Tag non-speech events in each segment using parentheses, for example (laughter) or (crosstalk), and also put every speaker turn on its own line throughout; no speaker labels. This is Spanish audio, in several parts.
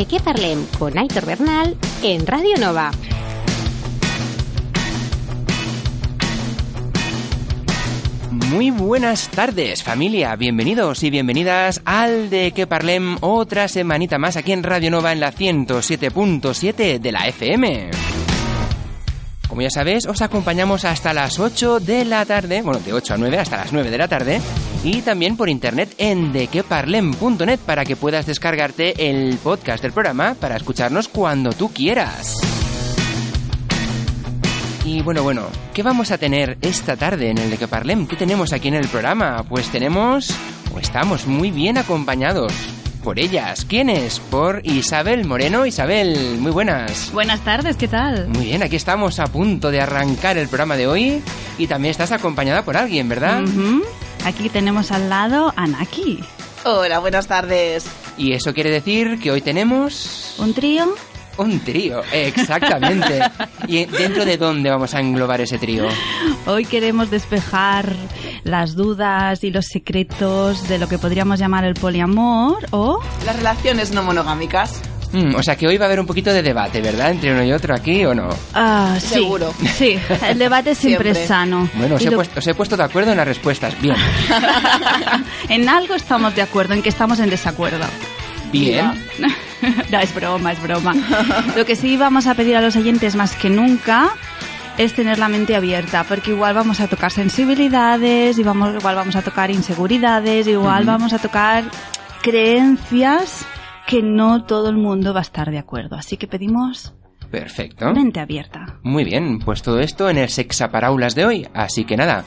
De qué con Aitor Bernal en Radio Nova.
Muy buenas tardes, familia. Bienvenidos y bienvenidas al De que Parlem otra semanita más aquí en Radio Nova en la 107.7 de la FM. Como ya sabéis, os acompañamos hasta las 8 de la tarde, bueno, de 8 a 9 hasta las 9 de la tarde, y también por internet en dequeparlem.net para que puedas descargarte el podcast del programa para escucharnos cuando tú quieras. Y bueno, bueno, ¿qué vamos a tener esta tarde en el de que Parlem? ¿Qué tenemos aquí en el programa? Pues tenemos, o estamos muy bien acompañados por ellas. ¿Quiénes? Por Isabel Moreno. Isabel, muy buenas.
Buenas tardes, ¿qué tal?
Muy bien, aquí estamos a punto de arrancar el programa de hoy y también estás acompañada por alguien, ¿verdad?
Aquí tenemos al lado a Naki.
Hola, buenas tardes.
Y eso quiere decir que hoy tenemos
Un trío
un trío, exactamente. ¿Y dentro de dónde vamos a englobar ese trío?
Hoy queremos despejar las dudas y los secretos de lo que podríamos llamar el poliamor o
Las relaciones no monogámicas.
Mm, o sea que hoy va a haber un poquito de debate, ¿verdad? Entre uno y otro aquí o no.
Ah, sí,
Seguro.
Sí, el debate siempre,
Siempre.
es sano.
Bueno, os he,
lo-
puesto, os he puesto de acuerdo en las respuestas. Bien. (laughs)
en algo estamos de acuerdo, en que estamos en desacuerdo.
Bien. (laughs)
no, es broma, es broma. Lo que sí vamos a pedir a los oyentes más que nunca es tener la mente abierta, porque igual vamos a tocar sensibilidades, y vamos, igual vamos a tocar inseguridades, igual vamos a tocar creencias que no todo el mundo va a estar de acuerdo. Así que pedimos
Perfecto.
mente abierta.
Muy bien, pues todo esto en el Sexaparaulas de hoy. Así que nada,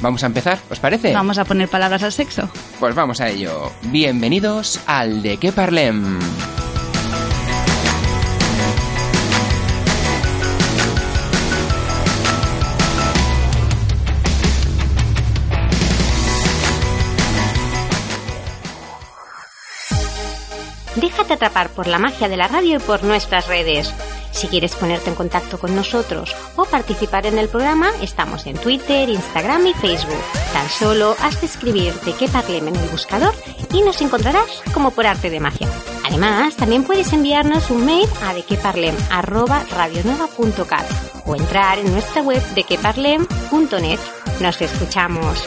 vamos a empezar, ¿os parece?
Vamos a poner palabras al sexo.
Pues vamos a ello. Bienvenidos al De qué Parlem.
Déjate atrapar por la magia de la radio y por nuestras redes. Si quieres ponerte en contacto con nosotros o participar en el programa, estamos en Twitter, Instagram y Facebook. Tan solo has de escribir de qué parlem en el buscador y nos encontrarás como por arte de magia. Además, también puedes enviarnos un mail a dequeparlem@radionueva.cat o entrar en nuestra web dequeparlem.net. Nos escuchamos.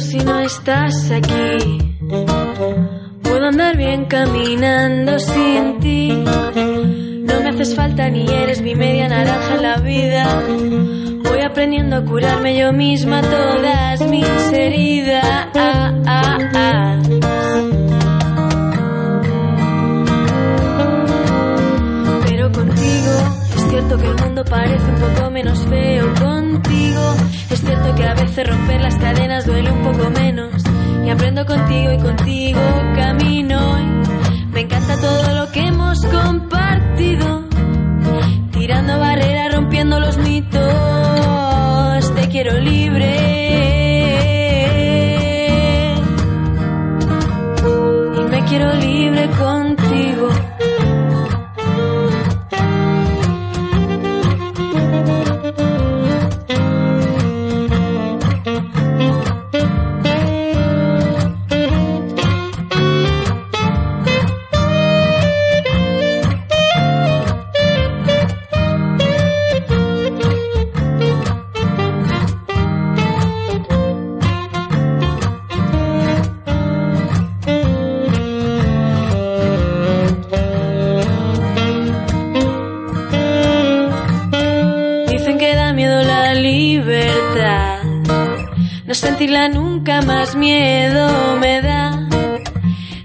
Si no estás aquí. Puedo andar bien caminando sin ti. No me haces falta ni eres mi media naranja en la vida. Voy aprendiendo a curarme yo misma todas mis heridas. Pero contigo es cierto que el mundo parece un poco menos feo. Cierto que a veces romper las cadenas duele un poco menos. Y aprendo contigo y contigo camino. Me encanta todo lo que hemos compartido. Tirando barreras, rompiendo los mitos. Te quiero libre. Y me quiero libre contigo. Miedo me da.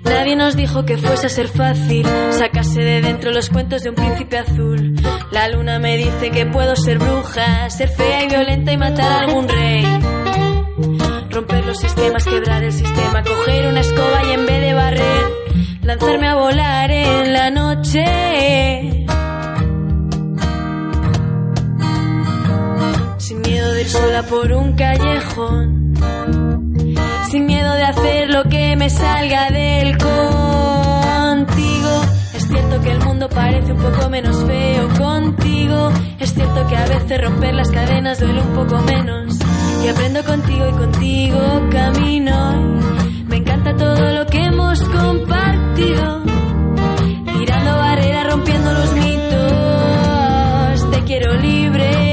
Nadie nos dijo que fuese a ser fácil sacarse de dentro los cuentos de un príncipe azul. La luna me dice que puedo ser bruja, ser fea y violenta y matar a algún rey. Romper los sistemas, quebrar el sistema, coger una escoba y en vez de barrer, lanzarme a volar en la noche. Sin miedo de ir sola por un callejón. Me salga del contigo. Es cierto que el mundo parece un poco menos feo contigo. Es cierto que a veces romper las cadenas duele un poco menos. Y aprendo contigo y contigo camino. Me encanta todo lo que hemos compartido. Tirando barreras, rompiendo los mitos. Te quiero libre.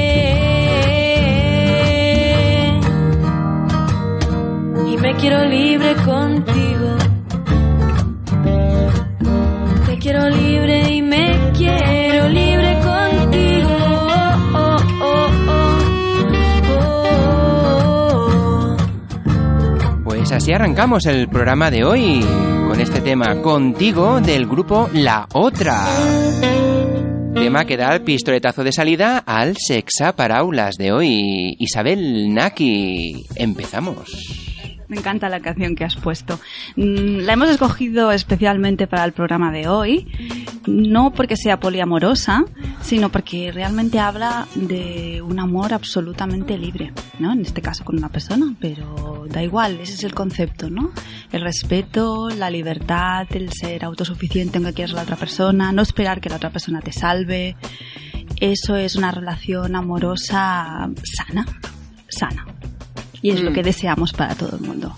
Me quiero libre contigo. Te quiero libre y me quiero libre contigo. Oh, oh, oh.
Pues así arrancamos el programa de hoy con este tema contigo del grupo La Otra. Tema que da el pistoletazo de salida al Sexa para Aulas de hoy. Isabel Naki, empezamos.
Me encanta la canción que has puesto. Mm, La hemos escogido especialmente para el programa de hoy, no porque sea poliamorosa, sino porque realmente habla de un amor absolutamente libre, ¿no? En este caso con una persona, pero da igual, ese es el concepto, ¿no? El respeto, la libertad, el ser autosuficiente en quieras la otra persona, no esperar que la otra persona te salve. Eso es una relación amorosa sana, sana. Y es lo
Mm.
que deseamos para todo el mundo.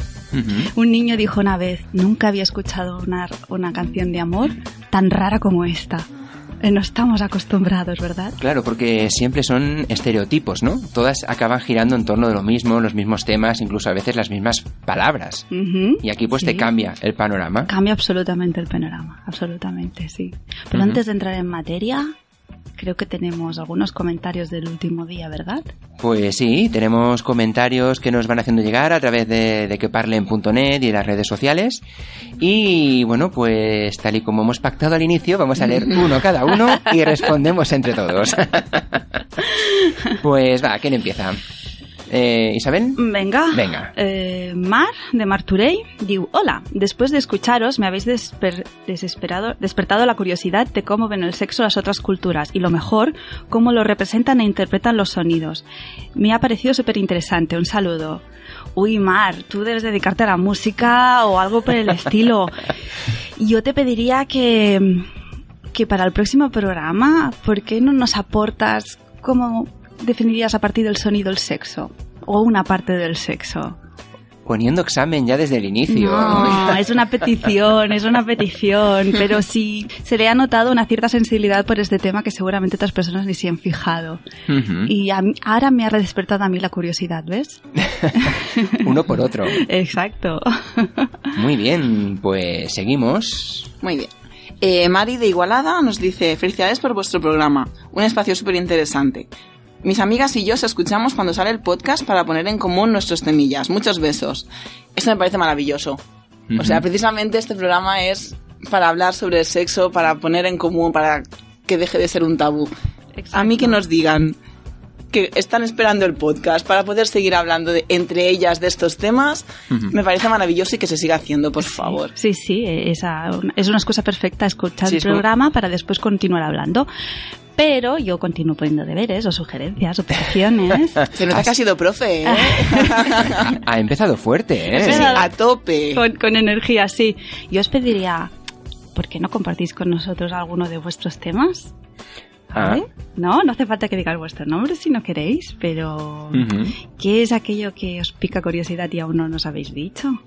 Un niño dijo una vez, nunca había escuchado una, una canción de amor tan rara como esta. Eh, No estamos acostumbrados, ¿verdad?
Claro, porque siempre son estereotipos, ¿no? Todas acaban girando en torno de lo mismo, los mismos temas, incluso a veces las mismas palabras. Y aquí pues te
sí.
cambia el panorama.
Cambia absolutamente el panorama, absolutamente, sí. Pero antes de entrar en materia, creo que tenemos algunos comentarios del último día, ¿verdad?
Pues sí, tenemos comentarios que nos van haciendo llegar a través de, de queparlen.net y las redes sociales. Y bueno, pues tal y como hemos pactado al inicio, vamos a leer uno cada uno y respondemos entre todos. (laughs) pues va, ¿quién empieza? Eh, ¿Isabel?
Venga.
Venga.
Eh, Mar, de Marturey, digo, hola, después de escucharos me habéis desper- desesperado, despertado la curiosidad de cómo ven el sexo las otras culturas y lo mejor, cómo lo representan e interpretan los sonidos. Me ha parecido súper interesante, un saludo. Uy, Mar, tú debes dedicarte a la música o algo por el estilo. (laughs) Yo te pediría que, que para el próximo programa, ¿por qué no nos aportas cómo definirías a partir del sonido el sexo? O una parte del sexo.
poniendo examen ya desde el inicio.
No, es una petición, es una petición, pero sí se le ha notado una cierta sensibilidad por este tema que seguramente otras personas ni se han fijado.
Ujú.
Y a mí- ahora me ha despertado a mí la curiosidad, ¿ves? (laughs)
Uno por otro.
Exacto.
Muy bien, pues seguimos.
Muy bien. Eh, Mari de Igualada nos dice, felicidades por vuestro programa, un espacio súper interesante. Mis amigas y yo os escuchamos cuando sale el podcast para poner en común nuestros temillas. Muchos besos. Esto me parece maravilloso. O sea, precisamente este programa es para hablar sobre el sexo, para poner en común, para que deje de ser un tabú. A mí que nos digan que están esperando el podcast para poder seguir hablando de, entre ellas de estos temas, me parece maravilloso y que se siga haciendo, por favor.
Sí, sí, esa, es una excusa perfecta escuchar
Sí,
el
es
programa para después continuar hablando. Pero yo continúo poniendo deberes o sugerencias o peticiones. (laughs)
Se nota que ha sido profe, ¿eh? (laughs)
Ha empezado fuerte, ¿eh?
Sí, sí, a tope.
con, con energía, sí. Yo os pediría, ¿por qué no compartís con nosotros alguno de vuestros temas?
Ah.
¿Vale? No, no hace falta que digáis vuestro nombre si no queréis, pero
Ujú.
¿qué es aquello que os pica curiosidad y aún no nos habéis dicho?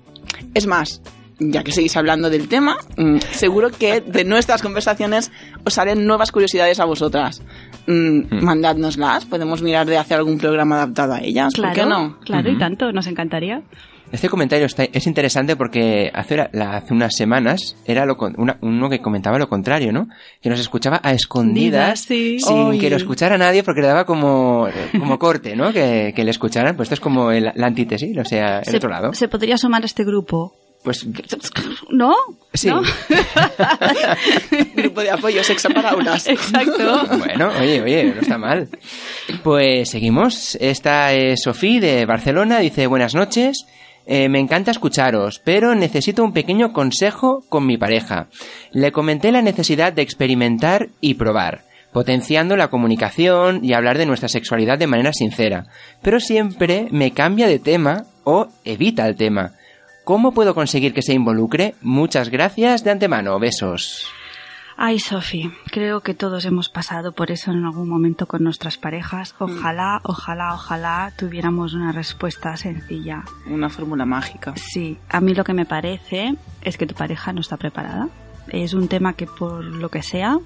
Es más, ya que seguís hablando del tema, mm, seguro que de nuestras conversaciones os salen nuevas curiosidades a vosotras. Mm, Mandádnoslas, podemos mirar de hacer algún programa adaptado a ellas, ¿por qué no?
Claro, y tanto, nos encantaría.
Este comentario está- es interesante porque hace, la- la- hace unas semanas era lo, una- uno que comentaba lo contrario, ¿no? Que nos escuchaba a escondidas
Sí.
sin que lo escuchara nadie porque le daba como, como corte, ¿no? Que, que le escucharan. Pues esto es como el- la antítesis, o sea, el
se,
otro lado.
se podría sumar a este grupo.
Pues
¿No?
sí.
¿No? (laughs)
Grupo de apoyo sexo para aulas.
Exacto.
Bueno, oye, oye, no está mal. Pues seguimos. Esta es Sofía de Barcelona. Dice, buenas noches. Eh, me encanta escucharos, pero necesito un pequeño consejo con mi pareja. Le comenté la necesidad de experimentar y probar, potenciando la comunicación y hablar de nuestra sexualidad de manera sincera, pero siempre me cambia de tema o evita el tema. ¿Cómo puedo conseguir que se involucre? Muchas gracias de antemano. Besos.
Ay, Sofi, creo que todos hemos pasado por eso en algún momento con nuestras parejas. Ojalá, ojalá, ojalá tuviéramos una respuesta sencilla.
Una fórmula mágica.
Sí, a mí lo que me parece es que tu pareja no está preparada. Es un tema que por lo que sea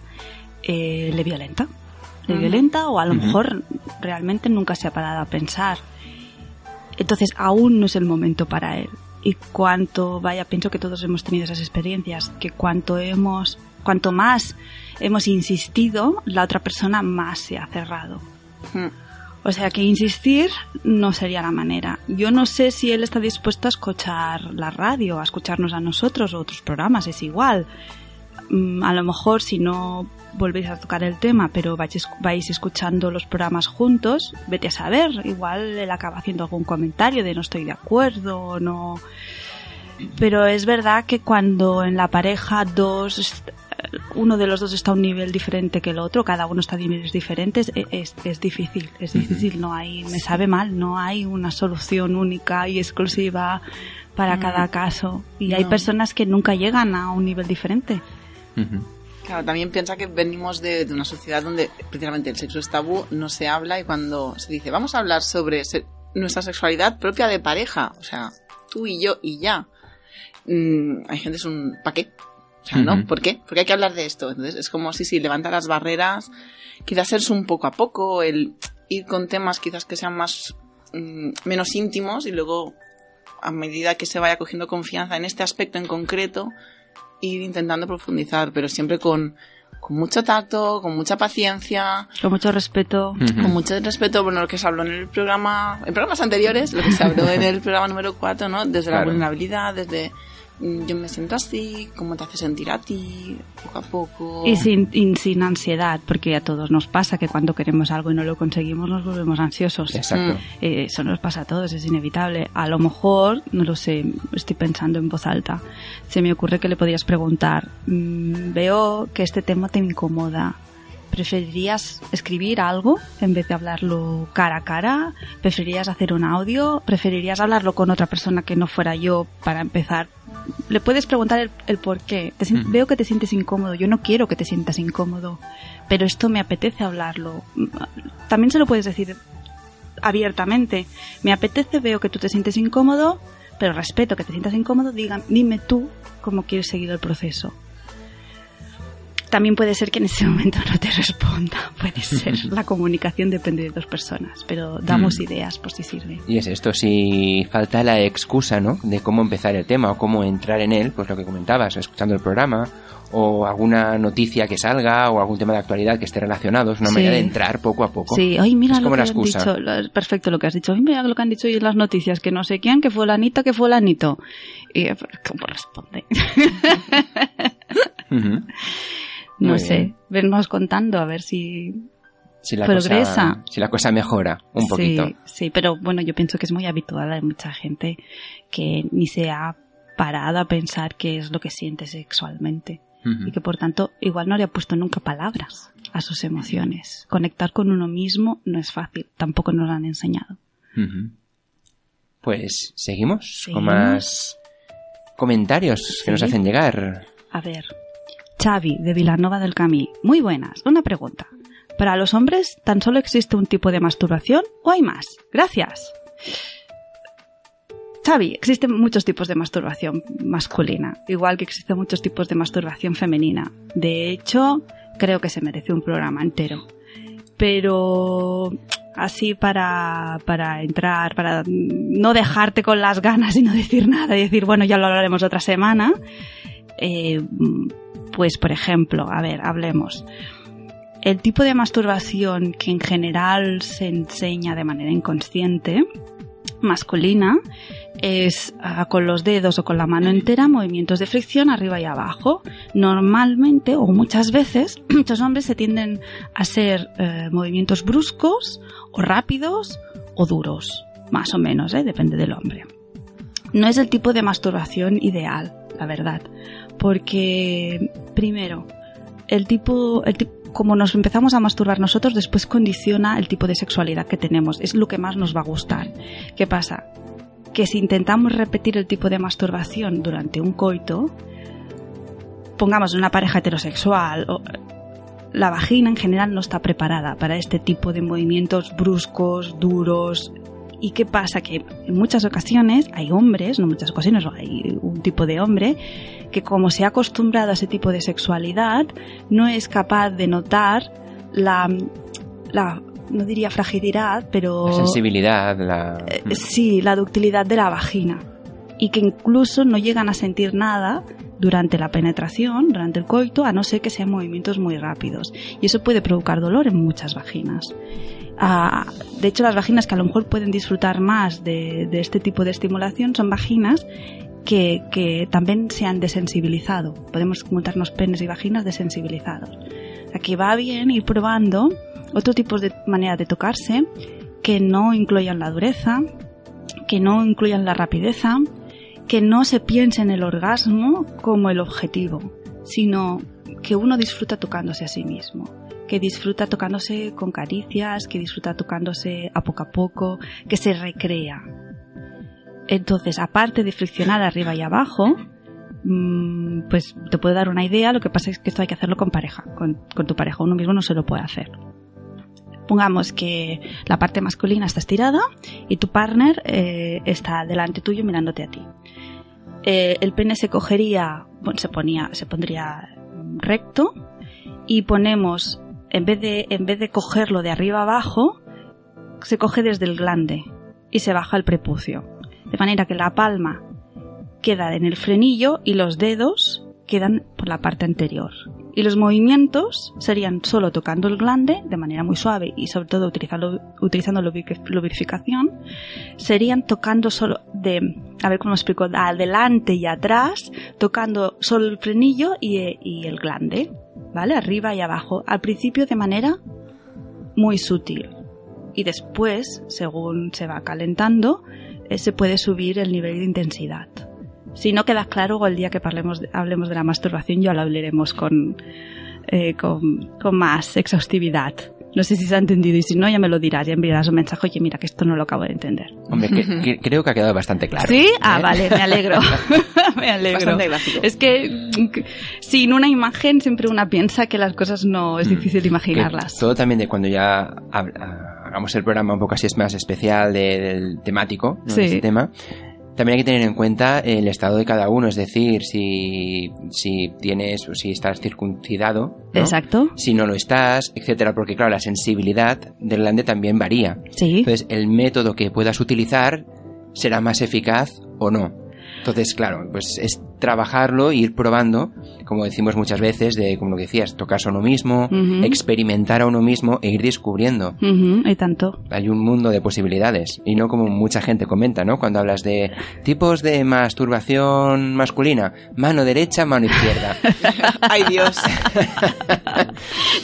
eh, le violenta. Le
Ujú.
violenta o a lo mejor realmente nunca se ha parado a pensar. Entonces aún no es el momento para él. Y cuanto, vaya, pienso que todos hemos tenido esas experiencias, que cuanto hemos, cuanto más hemos insistido, la otra persona más se ha cerrado.
Mm.
O sea que insistir no sería la manera. Yo no sé si él está dispuesto a escuchar la radio, a escucharnos a nosotros o otros programas, es igual. Mm, A lo mejor si no volvéis a tocar el tema, pero vais, vais escuchando los programas juntos, vete a saber, igual él acaba haciendo algún comentario de no estoy de acuerdo o no. Pero es verdad que cuando en la pareja dos uno de los dos está a un nivel diferente que el otro, cada uno está a niveles diferentes, e- es, es difícil, es difícil, no hay, me sabe mal, no hay una solución única y exclusiva para cada caso. Y hay personas que nunca llegan a un nivel diferente.
Claro, también piensa que venimos de, de una sociedad donde precisamente el sexo es tabú, no se habla y cuando se dice vamos a hablar sobre se- nuestra sexualidad propia de pareja, o sea, tú y yo y ya, mm, hay gente que es un ¿pa' qué? O sea, ¿no?
Ujú.
¿Por qué? Porque hay que hablar de esto. Entonces es como si, si levanta las barreras, quizás es un poco a poco, el ir con temas quizás que sean más mm, menos íntimos y luego a medida que se vaya cogiendo confianza en este aspecto en concreto, ir intentando profundizar, pero siempre con, con mucho tacto, con mucha paciencia,
Con mucho respeto.
Ujú.
con mucho respeto, bueno, lo que se habló en el programa, en programas anteriores, lo que se habló en el programa número 4, ¿no? Desde la
Claro.
vulnerabilidad, desde yo me siento así, cómo te hace sentir a ti, poco a poco.
Y sin, y sin ansiedad, porque a todos nos pasa que cuando queremos algo y no lo conseguimos nos volvemos ansiosos.
Exacto.
Eh, eso nos pasa a todos, es inevitable. A lo mejor, no lo sé, estoy pensando en voz alta. Se me ocurre que le podrías preguntar, mm, veo que este tema te incomoda. ¿Preferirías escribir algo en vez de hablarlo cara a cara? ¿Preferirías hacer un audio? ¿Preferirías hablarlo con otra persona que no fuera yo para empezar? Le puedes preguntar el, el por qué. Te. Veo que te sientes incómodo. Yo no quiero que te sientas incómodo, pero esto me apetece hablarlo. También se lo puedes decir abiertamente. Me apetece, veo que tú te sientes incómodo, pero respeto que te sientas incómodo, digan, dime tú cómo quieres seguir el proceso. También puede ser que en ese (laughs) momento no te responda, puede ser. (laughs) La comunicación depende de dos personas, pero damos
Mm.
ideas por si sirve.
Y es esto, si falta la excusa, ¿no? De cómo empezar el tema o cómo entrar en él, pues lo que comentabas, escuchando el programa, o alguna noticia que salga, o algún tema de actualidad que esté relacionado, es una
Sí.
manera de entrar poco a poco.
Sí, ay, mira
es
lo que
la
han
excusa.
dicho, lo- perfecto lo que has dicho. Ay, mira lo que han dicho hoy en las noticias, que no sé quién, que fue la Anita, que fue la Anito. Y eh, ¿cómo responde? (laughs)
Ujú.
No
Muy
sé,
bien.
vernos contando a ver si
Si la
Progresa.
Cosa, si la cosa mejora un poquito.
Sí, sí, pero bueno, yo pienso que es muy habitual. Hay mucha gente que ni se ha parado a pensar qué es lo que siente sexualmente y que por tanto igual no le ha puesto nunca palabras a sus emociones. Conectar con uno mismo no es fácil, tampoco nos lo han enseñado.
Pues seguimos con más comentarios que nos hacen llegar.
A ver, Xavi de Vilanova del Camí. Muy buenas. Una pregunta. ¿Para los hombres tan solo existe un tipo de masturbación o hay más? Gracias. Xavi, existen muchos tipos de masturbación masculina, igual que existen muchos tipos de masturbación femenina. De hecho, creo que se merece un programa entero. Pero así para, para entrar, para no dejarte con las ganas y no decir nada y decir, bueno, ya lo hablaremos otra semana, eh, pues por ejemplo, a ver, hablemos. El tipo de masturbación que en general se enseña de manera inconsciente, masculina, es ah, con los dedos o con la mano entera movimientos de fricción arriba y abajo. Normalmente o muchas veces (clears throat) muchos hombres se tienden a ser eh, movimientos bruscos o rápidos o duros, más o menos, ¿eh? depende del hombre. No es el tipo de masturbación ideal, la verdad, porque primero el tipo, el tipo como nos empezamos a masturbar nosotros, después condiciona el tipo de sexualidad que tenemos. Es lo que más nos va a gustar. ¿Qué pasa? Que si intentamos repetir el tipo de masturbación durante un coito, pongamos una pareja heterosexual, la vagina en general no está preparada para este tipo de movimientos bruscos, duros. ¿Y qué pasa? Que en muchas ocasiones hay hombres, no muchas ocasiones, hay un tipo de hombre que como se ha acostumbrado a ese tipo de sexualidad, no es capaz de notar la, la no diría fragilidad, pero...
La sensibilidad, la...
Eh, Sí, la ductilidad de la vagina. Y que incluso no llegan a sentir nada durante la penetración, durante el coito, a no ser que sean movimientos muy rápidos. Y eso puede provocar dolor en muchas vaginas. De hecho, las vaginas que a lo mejor pueden disfrutar más de, este tipo de estimulación son vaginas que, también se han desensibilizado. Podemos montarnos penes y vaginas desensibilizados. Aquí va bien ir probando otro tipo de manera de tocarse que no incluyan la dureza, que no incluyan la rapideza, que no se piense en el orgasmo como el objetivo, sino que uno disfruta tocándose a sí mismo, que disfruta tocándose con caricias, que disfruta tocándose a poco a poco, que se recrea. Entonces, aparte de friccionar arriba y abajo, mm, pues te puedo dar una idea, lo que pasa es que esto hay que hacerlo con pareja, con, tu pareja, uno mismo no se lo puede hacer. Pongamos que la parte masculina está estirada y tu partner eh, está delante tuyo mirándote a ti. Eh, el pene se cogería, bueno, se ponía, se pondría recto y ponemos, en vez de, en vez de cogerlo de arriba abajo, se coge desde el glande y se baja el prepucio. De manera que la palma queda en el frenillo y los dedos quedan por la parte anterior. Y los movimientos serían solo tocando el glande de manera muy suave y sobre todo utilizando, utilizando lubrificación, serían tocando solo de, a ver cómo lo explico, adelante y atrás, tocando solo el frenillo y, y el glande, ¿vale? Arriba y abajo. Al principio de manera muy sutil. Y después, según se va calentando, eh, se puede subir el nivel de intensidad. Si no queda claro, el día que hablemos de la masturbación ya lo hablaremos con, eh, con, con más exhaustividad. No sé si se ha entendido y si no, ya me lo dirás, ya enviarás un mensaje, oye, mira que esto no lo acabo de entender.
Hombre, que- que- creo que ha quedado bastante claro.
¿Sí? Ah,
¿eh?
vale, me alegro. (laughs) (laughs) me alegro.
Bastante.
Es que mm, que sin una imagen siempre una piensa que las cosas no es
Mm.
difícil
Que
imaginarlas.
todo también de cuando ya ah, hagamos el programa un poco así es más especial de- del temático, ¿no?
Sí.
de este tema, También hay que tener en cuenta el estado de cada uno, es decir, si, si tienes, si estás circuncidado, ¿no?
Exacto.
si no lo estás, etcétera, porque claro, la sensibilidad del glande también varía.
Sí.
Entonces, el método que puedas utilizar será más eficaz o no. Entonces, claro, pues es trabajarlo e ir probando, como decimos muchas veces, de como lo que decías, tocarse a uno mismo,
Ujú.
experimentar a uno mismo e ir descubriendo.
Ujú, y tanto.
Hay un mundo de posibilidades y no como mucha gente comenta, ¿no? Cuando hablas de tipos de masturbación masculina, mano derecha, mano izquierda. (laughs)
Ay, Dios. (laughs)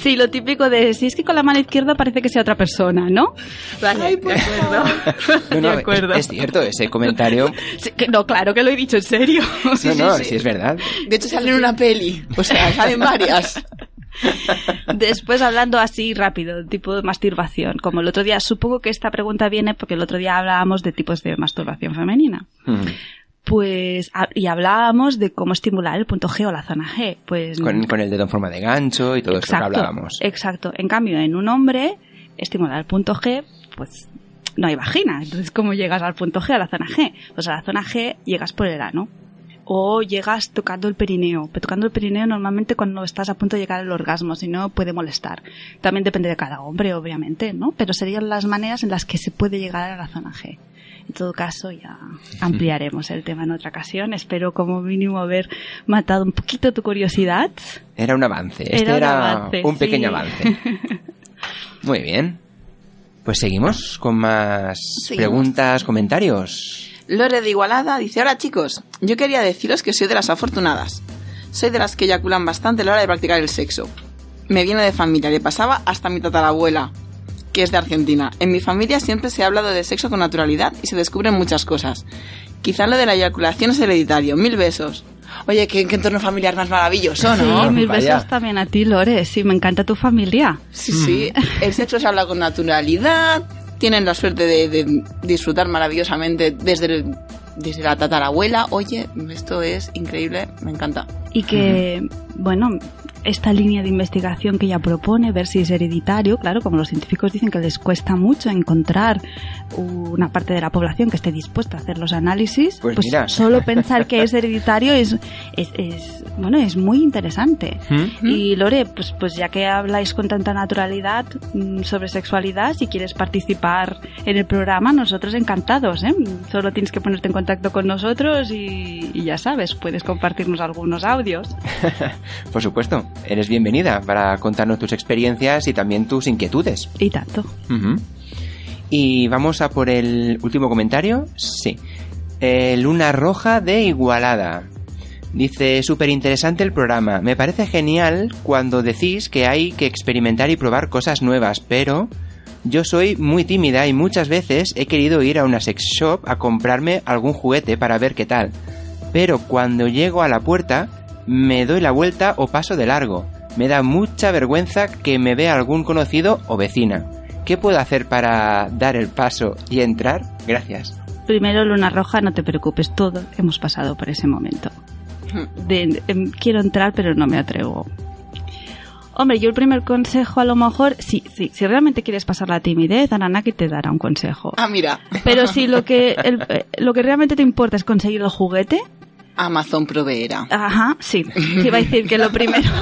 Sí, lo típico de si es que con la mano izquierda parece que sea otra persona, ¿no?
Ay, por (laughs) favor.
No, no,
De acuerdo.
Es, es cierto, ese comentario.
Sí, que- no, claro que lo he dicho en serio. (laughs)
no, no, sí es verdad.
De hecho, sale en una peli. O sea, salen varias. (laughs)
Después hablando así rápido, tipo de masturbación. Como el otro día, supongo que esta pregunta viene porque el otro día hablábamos de tipos de masturbación femenina. Pues, y hablábamos de cómo estimular el punto G o la zona G. Pues,
Con, con el dedo en forma de gancho y todo eso que hablábamos.
Exacto. En cambio, en un hombre, estimular el punto G, pues no hay vagina. Entonces, ¿cómo llegas al punto G, a la zona G? Pues a la zona G llegas por el ano. O llegas tocando el perineo. Pero tocando el perineo normalmente cuando estás a punto de llegar al orgasmo, si no puede molestar. También depende de cada hombre, obviamente, ¿no? Pero serían las maneras en las que se puede llegar a la zona G. En todo caso, ya ampliaremos el tema en otra ocasión. Espero como mínimo haber matado un poquito tu curiosidad.
Era un avance. Este
Era un
era,
avance,
un pequeño
sí.
avance. (laughs) Muy bien. Pues seguimos con más
Seguimos.
preguntas, comentarios.
Lore de Igualada dice, hola chicos, yo quería deciros que soy de las afortunadas. Soy de las que eyaculan bastante a la hora de practicar el sexo. Me viene de familia, le pasaba hasta mi tatarabuela, que es de Argentina. En mi familia siempre se ha hablado de sexo con naturalidad y se descubren muchas cosas. Quizá lo de la eyaculación es hereditario. Mil besos. Oye, qué, qué entorno familiar más maravilloso, ¿no?
Sí, mil
Vaya.
besos también a ti, Lore. Sí, me encanta tu familia.
Sí, sí. El sexo se habla con naturalidad. Tienen la suerte de, de disfrutar maravillosamente desde, el- desde la tatarabuela. Oye, esto es increíble. Me encanta.
Y que, bueno, esta línea de investigación que ella propone, ver si es hereditario, claro, como los científicos dicen que les cuesta mucho encontrar una parte de la población que esté dispuesta a hacer los análisis,
Pues
pues,
mira.
solo pensar que es hereditario es, es, es, bueno, es muy interesante.
¿Mm?
Y Lore, pues, pues ya que habláis con tanta naturalidad mm, sobre sexualidad, si quieres participar en el programa, nosotros encantados, ¿eh? Solo tienes que ponerte en contacto con nosotros y, y ya sabes, puedes compartirnos algunos audios. (laughs)
Por supuesto, eres bienvenida para contarnos tus experiencias y también tus inquietudes.
Y tanto.
Y vamos a por el último comentario. Sí. Eh, Luna Roja de Igualada. Dice, súper interesante el programa. Me parece genial cuando decís que hay que experimentar y probar cosas nuevas, pero yo soy muy tímida y muchas veces he querido ir a una sex shop a comprarme algún juguete para ver qué tal. Pero cuando llego a la puerta, me doy la vuelta o paso de largo. Me da mucha vergüenza que me vea algún conocido o vecina. ¿Qué puedo hacer para dar el paso y entrar? Gracias.
Primero, Luna Roja, no te preocupes, todo hemos pasado por ese momento. De, em, quiero entrar, pero no me atrevo. Hombre, yo el primer consejo a lo mejor, sí, sí, si realmente quieres pasar la timidez, Ananaki te dará un consejo.
Ah, mira.
Pero si lo que, el- eh, lo que realmente te importa es conseguir el juguete,
Amazon proveerá.
Ajá, sí. Te iba a decir que lo primero. (laughs)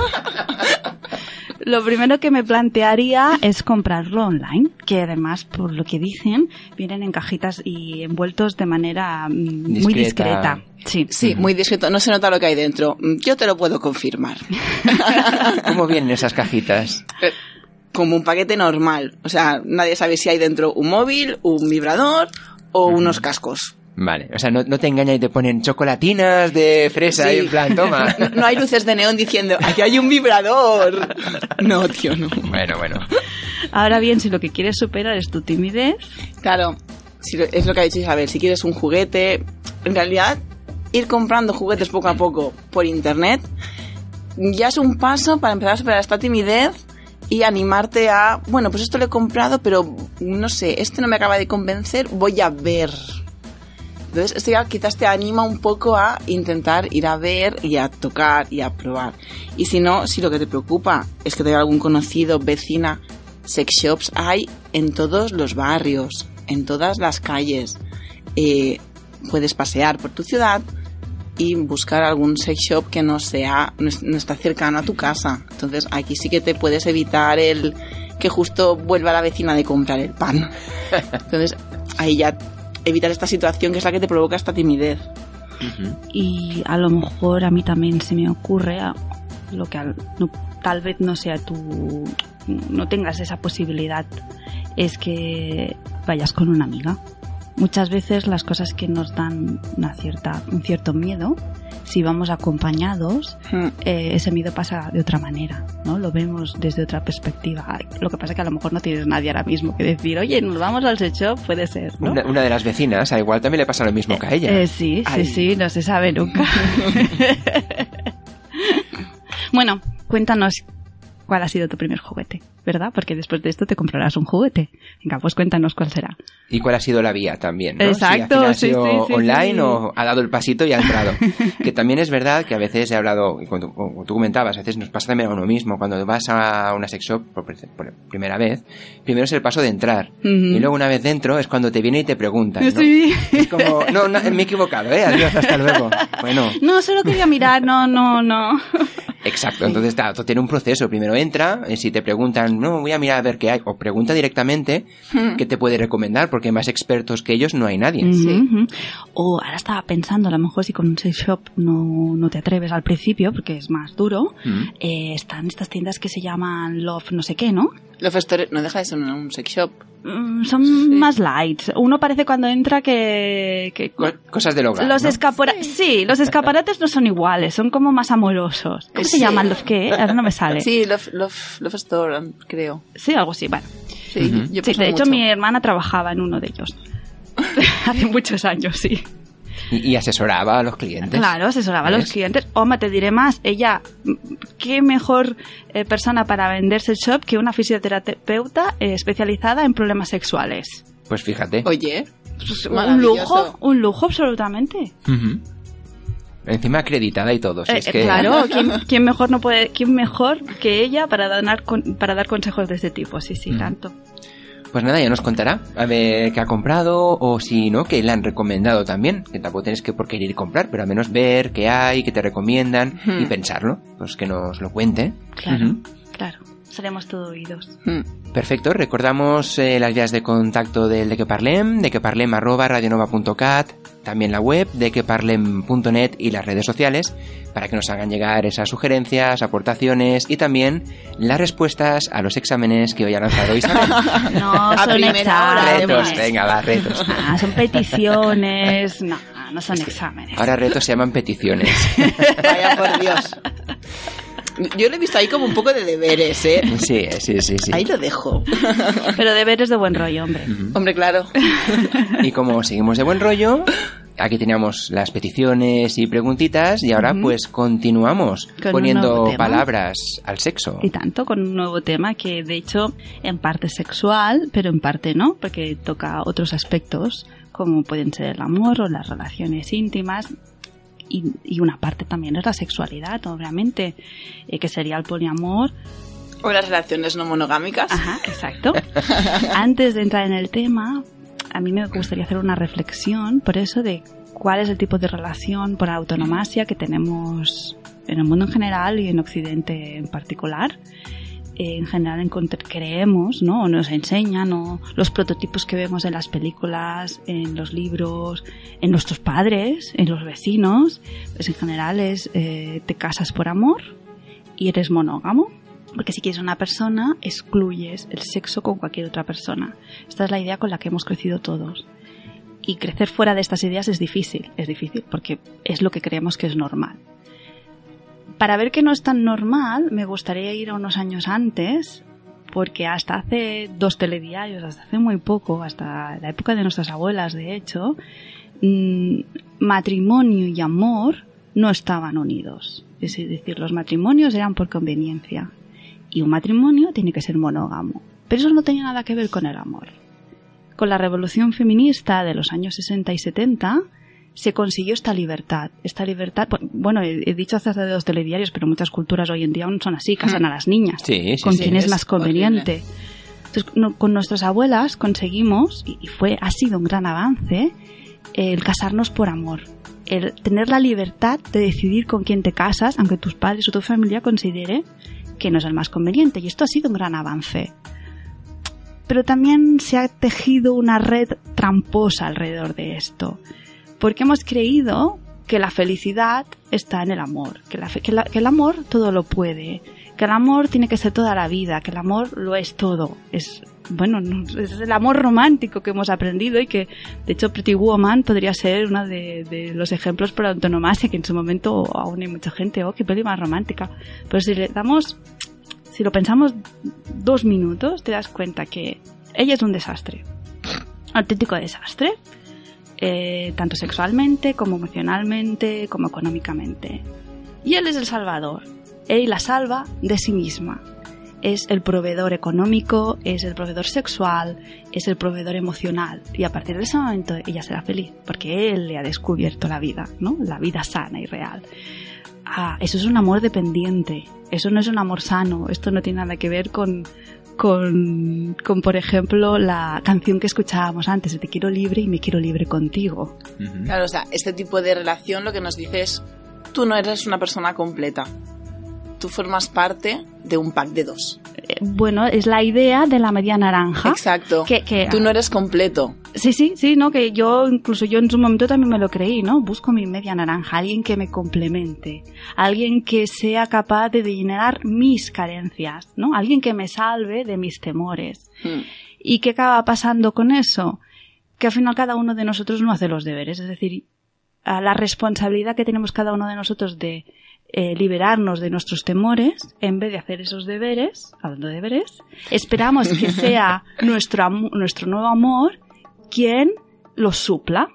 Lo primero que me plantearía es comprarlo online, que además, por lo que dicen, vienen en cajitas y envueltos de manera mm, muy
Discreta.
discreta. Sí.
Sí, muy discreto. No se nota lo que hay dentro. Mm, Yo te lo puedo confirmar. (laughs)
¿Cómo vienen esas cajitas?
Eh, Como un paquete normal. O sea, nadie sabe si hay dentro un móvil, un vibrador o unos cascos.
Vale, o sea, no, no te engaña y te ponen chocolatinas de fresa
Sí.
y en plan, toma. (laughs)
No, no hay luces de neón diciendo, aquí hay un vibrador. (laughs) No, tío, no.
Bueno, bueno.
Ahora bien, si lo que quieres superar es tu timidez,
Claro, si lo- es lo que ha dicho Isabel. Si quieres un juguete, en realidad, ir comprando juguetes poco a poco por internet ya es un paso para empezar a superar esta timidez y animarte a, bueno, pues esto lo he comprado, pero no sé, este no me acaba de convencer, voy a ver. Entonces, esto ya quizás te anima un poco a intentar ir a ver y a tocar y a probar. Y si no, si lo que te preocupa es que te haya algún conocido, vecina, sex shops hay en todos los barrios, en todas las calles. Eh, puedes pasear por tu ciudad y buscar algún sex shop que no sea no, es- no está cercano a tu casa. Entonces aquí sí que te puedes evitar el que justo vuelva la vecina de comprar el pan. (laughs) Entonces ahí ya evitar esta situación que es la que te provoca esta timidez.
Y a lo mejor a mí también se me ocurre a- lo que al- no- tal vez no sea tu no tengas esa posibilidad es que vayas con una amiga. Muchas veces las cosas que nos dan una cierta, un cierto miedo, si vamos acompañados,
Hmm.
eh, ese miedo pasa de otra manera, ¿no? Lo vemos desde otra perspectiva. Lo que pasa es que a lo mejor no tienes nadie ahora mismo que decir, oye, nos vamos al sex shop, puede ser, ¿no?
Una, una de las vecinas, a igual también le pasa lo mismo que a ella.
Eh, sí,
Ay.
sí, sí, no se sabe nunca. (laughs) (laughs) bueno, cuéntanos cuál ha sido tu primer juguete, ¿verdad? Porque después de esto te comprarás un juguete. Venga, pues cuéntanos cuál será.
Y cuál ha sido la vía también, ¿no?
Exacto,
si ha
sí,
sido
sí, sí,
online o ha dado el pasito y ha entrado. (laughs) que también es verdad que a veces he hablado, cuando, como tú comentabas, a veces nos pasa también a uno mismo, cuando vas a una sex shop por, por primera vez, primero es el paso de entrar. Y luego una vez dentro es cuando te viene y te preguntan, ¿no? Es como, no, no, me he equivocado, ¿eh? Adiós, hasta luego. (laughs) Bueno,
No, solo quería mirar, no, no, no.
Exacto, entonces claro, todo tiene un proceso. Primero entra, y si te preguntan, no, voy a mirar a ver qué hay, o pregunta directamente qué te puede recomendar, porque más expertos que ellos no hay nadie.
Sí.
O ahora estaba pensando, a lo mejor si con un sex shop no, no te atreves al principio, porque es más duro,
Mm.
eh, están estas tiendas que se llaman Love no sé qué, ¿no?
Los Store no deja de ser un, un sex shop.
Mm, Son más light. Uno parece cuando entra que... que
Co- cosas del hogar.
los
¿no?
escapara- sí. los escaparates no son iguales, son como más amorosos. ¿Cómo se
Sí.
llaman los qué? Ahora no me sale. Sí,
Sí, Love, Love, Love Store, creo.
algo así, bueno.
Sí,
Sí, de hecho
mucho.
mi hermana trabajaba en uno de ellos. (laughs) Hace muchos años, sí.
Y, y asesoraba a los clientes.
Claro, asesoraba a los clientes. Oma, te diré más, ella, qué mejor eh, persona para venderse el shop que una fisioterapeuta eh, especializada en problemas sexuales.
Pues fíjate.
Oye,
Pues, un lujo, un lujo absolutamente.
Encima acreditada y todo. si
Eh,
es que...
Claro, (laughs) ¿quién, quién mejor no puede, quién mejor que ella para dar con- para dar consejos de este tipo? Sí, sí,
Mm.
tanto.
Pues nada, ya nos contará a ver qué ha comprado o si no, que le han recomendado también. Que tampoco tienes que por qué ir a comprar, pero al menos ver qué hay, qué te recomiendan y
Hmm.
pensarlo. Pues que nos lo cuente.
Claro, claro. Seremos todo oídos.
Hmm.
Perfecto, recordamos eh, las vías de contacto del de que parlem, de que parlem arroba radionova.cat, también la web de que parlem.net y las redes sociales para que nos hagan llegar esas sugerencias, aportaciones y también las respuestas a los exámenes que hoy ha lanzado Isabel. (laughs)
No, son exámenes.
retos, venga, va, retos. (laughs)
Ah, son peticiones. No, no son exámenes.
Ahora retos se llaman peticiones. (laughs)
Vaya por Dios. Yo lo he visto ahí como un poco de deberes, ¿eh?
Sí, sí, sí, sí.
Ahí lo dejo. (laughs)
Pero deberes de buen rollo, hombre.
Hombre, claro.
Y como seguimos de buen rollo, aquí teníamos las peticiones y preguntitas y ahora pues continuamos
Con
poniendo palabras al sexo.
Y tanto, con un nuevo tema que de hecho en parte es sexual, pero en parte no, porque toca otros aspectos como pueden ser el amor o las relaciones íntimas. Y, y una parte también es la sexualidad, obviamente, eh, que sería el poliamor.
O las relaciones no monogámicas.
Ajá, exacto. (laughs) Antes de entrar en el tema, a mí me gustaría hacer una reflexión por eso de cuál es el tipo de relación por autonomasia que tenemos en el mundo en general y en Occidente en particular. En general creemos, ¿no? Nos enseñan, los prototipos que vemos en las películas, en los libros, en nuestros padres, en los vecinos, pues en general es eh, te casas por amor y eres monógamo. Porque si quieres una persona, excluyes el sexo con cualquier otra persona. Esta es la idea con la que hemos crecido todos. Y crecer fuera de estas ideas es difícil, es difícil porque es lo que creemos que es normal. Para ver que no es tan normal, me gustaría ir a unos años antes, porque hasta hace dos telediarios, hasta hace muy poco, hasta la época de nuestras abuelas, de hecho, mm, matrimonio y amor no estaban unidos. Es decir, los matrimonios eran por conveniencia. Y un matrimonio tiene que ser monógamo. Pero eso no tenía nada que ver con el amor. Con la revolución feminista de los años 60 y 70 se consiguió esta libertad. Esta libertad, bueno, he, dicho hace de dos telediarios, pero muchas culturas hoy en día aún son así, casan a las niñas.
Sí, sí,
con
sí.
quien
es
más conveniente. Entonces, no- con nuestras abuelas conseguimos, y, y fue, ha sido un gran avance, el casarnos por amor, el tener la libertad de decidir con quién te casas, aunque tus padres o tu familia considere que no es el más conveniente. Y esto ha sido un gran avance. Pero también se ha tejido una red tramposa alrededor de esto, porque hemos creído que la felicidad está en el amor, que, la que la- que el amor todo lo puede, que el amor tiene que ser toda la vida, que el amor lo es todo. Es, bueno, no- es el amor romántico que hemos aprendido y que, de hecho, Pretty Woman podría ser uno de, de los ejemplos por antonomasia, que en su momento aún hay mucha gente, oh, qué peli más romántica. Pero si le damos, si lo pensamos dos minutos, te das cuenta que ella es un desastre. Auténtico desastre eh, tanto sexualmente como emocionalmente como económicamente. Y él es el salvador. Él la salva de sí misma. Es el proveedor económico, es el proveedor sexual, es el proveedor emocional. Y a partir de ese momento ella será feliz, porque él le ha descubierto la vida, ¿no? La vida sana y real. Ah, eso es un amor dependiente. Eso no es un amor sano. Esto no tiene nada que ver con, con, con, por ejemplo, la canción que escuchábamos antes, de Te quiero libre y me quiero libre contigo.
Claro, o sea, este tipo de relación lo que nos dice es, tú no eres una persona completa. Tú formas parte de un pack de dos.
Eh, Bueno, es la idea de la media naranja.
Exacto.
Que, que-
Tú no eres completo.
Sí, sí, sí, ¿no? Que yo, incluso yo en su momento también me lo creí, ¿no? Busco mi media naranja, alguien que me complemente, alguien que sea capaz de llenar mis carencias, ¿no? Alguien que me salve de mis temores.
Hmm.
¿Y qué acaba pasando con eso? Que al final cada uno de nosotros no hace los deberes, es decir, a la responsabilidad que tenemos cada uno de nosotros de eh, liberarnos de nuestros temores, en vez de hacer esos deberes, hablando de deberes, esperamos que (laughs) sea nuestro, nuestro nuevo amor quien los supla.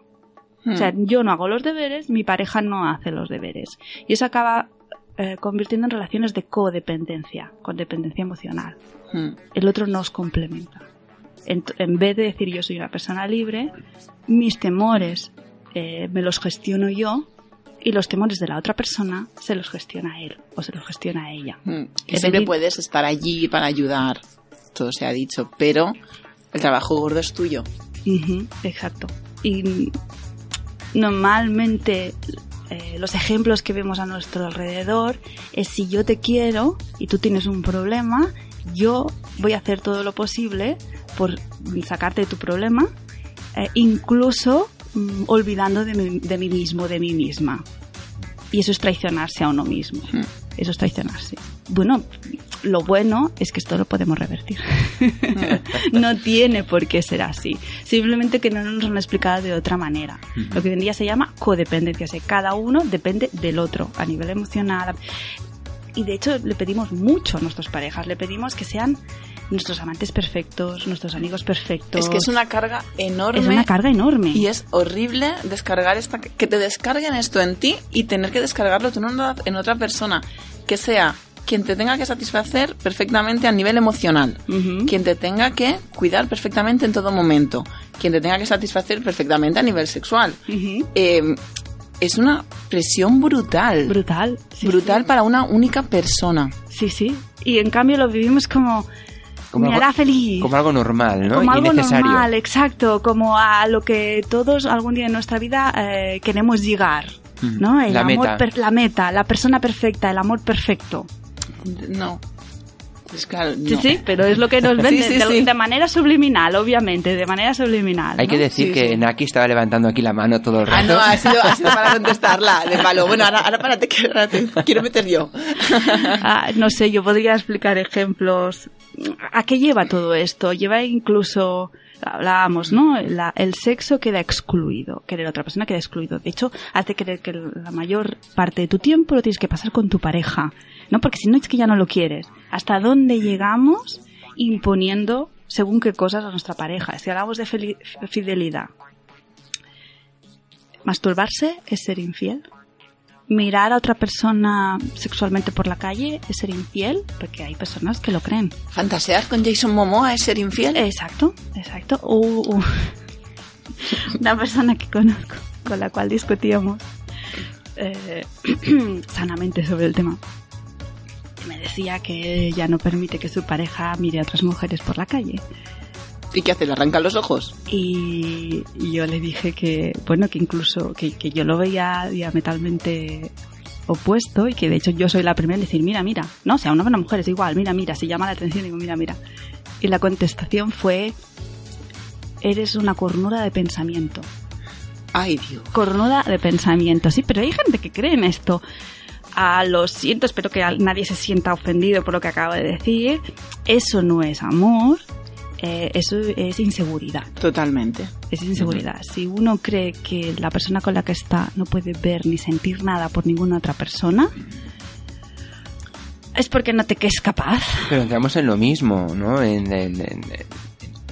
Hmm.
O sea, yo no hago los deberes, mi pareja no hace los deberes. Y eso acaba eh, convirtiendo en relaciones de codependencia, codependencia emocional
Hmm.
el otro nos complementa. En, en vez de decir yo soy una persona libre, mis temores eh, me los gestiono yo y los temores de la otra persona se los gestiona él o se los gestiona ella. Es
siempre puedes estar allí para ayudar. Todo se ha dicho. Pero el trabajo gordo es tuyo.
Exacto. Y normalmente eh, los ejemplos que vemos a nuestro alrededor es si yo te quiero y tú tienes un problema, yo voy a hacer todo lo posible por sacarte de tu problema, eh, incluso mm, olvidando de mí, de mí mismo, de mí misma. Y eso es traicionarse a uno mismo.
Hmm.
Eso es traicionarse. Bueno, lo bueno es que esto lo podemos revertir. (laughs) no tiene por qué ser así. Simplemente que no nos lo han explicado de otra manera. Lo que hoy en día se llama codependencia. O sea, cada uno depende del otro a nivel emocional. Y de hecho le pedimos mucho a nuestras parejas. Le pedimos que sean nuestros amantes perfectos, nuestros amigos perfectos.
Es que es una carga enorme.
Es una carga enorme.
Y es horrible descargar esta, que te descarguen esto en ti y tener que descargarlo tú en una- en otra persona que sea quien te tenga que satisfacer perfectamente a nivel emocional, quien te tenga que cuidar perfectamente en todo momento, quien te tenga que satisfacer perfectamente a nivel sexual. Eh, es una presión brutal,
Brutal. sí,
brutal para una única persona.
Sí, sí. Y en cambio lo vivimos como...
Como
me
algo-
hará feliz.
Como algo normal, ¿no?
como
y
algo
necesario.
normal, exacto, como a lo que todos algún día en nuestra vida eh, queremos llegar,
Ujú.
¿no? El
La
amor
meta.
per- la meta, la persona perfecta, el amor perfecto.
No. Pues claro,
Sí,
no.
sí, pero es lo que nos (laughs) venden
sí,
de,
sí.
de manera subliminal, obviamente, de manera subliminal.
Hay
¿no?
que decir
Sí,
que
sí.
Naki estaba levantando aquí la mano todo el
Ah,
rato.
no, ha sido, ha sido para (laughs) contestarla de palo. Bueno, ahora, ahora párate, que ahora te quiero meter yo.
Ah, no sé, yo podría explicar ejemplos. ¿A qué lleva todo esto? Lleva incluso, hablábamos, ¿no? El sexo queda excluido, querer a otra persona queda excluido. De hecho, hace creer que la mayor parte de tu tiempo lo tienes que pasar con tu pareja, ¿no? Porque si no es que ya no lo quieres. ¿Hasta dónde llegamos imponiendo según qué cosas a nuestra pareja? Si hablamos de fidelidad, ¿masturbarse es ser infiel? Mirar a otra persona sexualmente por la calle es ser infiel, porque hay personas que lo creen.
¿Fantasear con Jason Momoa es ser infiel?
Exacto, exacto. Uh, uh. (laughs) Una persona que conozco, con la cual discutíamos eh, (clears throat) sanamente sobre el tema, me decía que ella no permite que su pareja mire a otras mujeres por la calle.
¿Y qué hace? ¿Le arranca los ojos?
Y yo le dije que, bueno, que incluso que, que yo lo veía diametralmente opuesto y que de hecho yo soy la primera en decir, mira, mira, no, o sea, una buena mujer es igual, mira, mira, si llama la atención, digo, mira, mira. Y la contestación fue, eres una cornuda de pensamiento.
Ay, Dios.
Cornuda de pensamiento, sí, pero hay gente que cree en esto. A lo siento, espero que nadie se sienta ofendido por lo que acabo de decir. Eso no es amor, eh, eso es inseguridad.
Totalmente.
Es inseguridad. Si uno cree que la persona con la que está no puede ver ni sentir nada por ninguna otra persona, es porque no te crees capaz.
Pero entramos en lo mismo, ¿no? En, en- en- en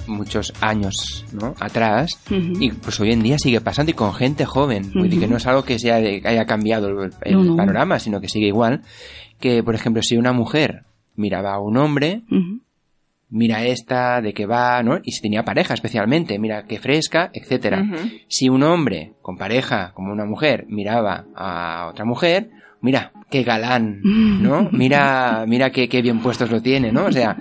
muchos años ¿no? atrás
Ujú.
y pues hoy en día sigue pasando y con gente joven y
Ujú.
que no es algo que sea haya cambiado el, el
No, no.
panorama sino que sigue igual que por ejemplo si una mujer miraba a un hombre
Ujú.
Mira esta de qué va no y si tenía pareja especialmente mira qué fresca etcétera si un hombre con pareja como una mujer miraba a otra mujer mira qué galán no (laughs) mira mira qué, qué bien puestos lo tiene no o sea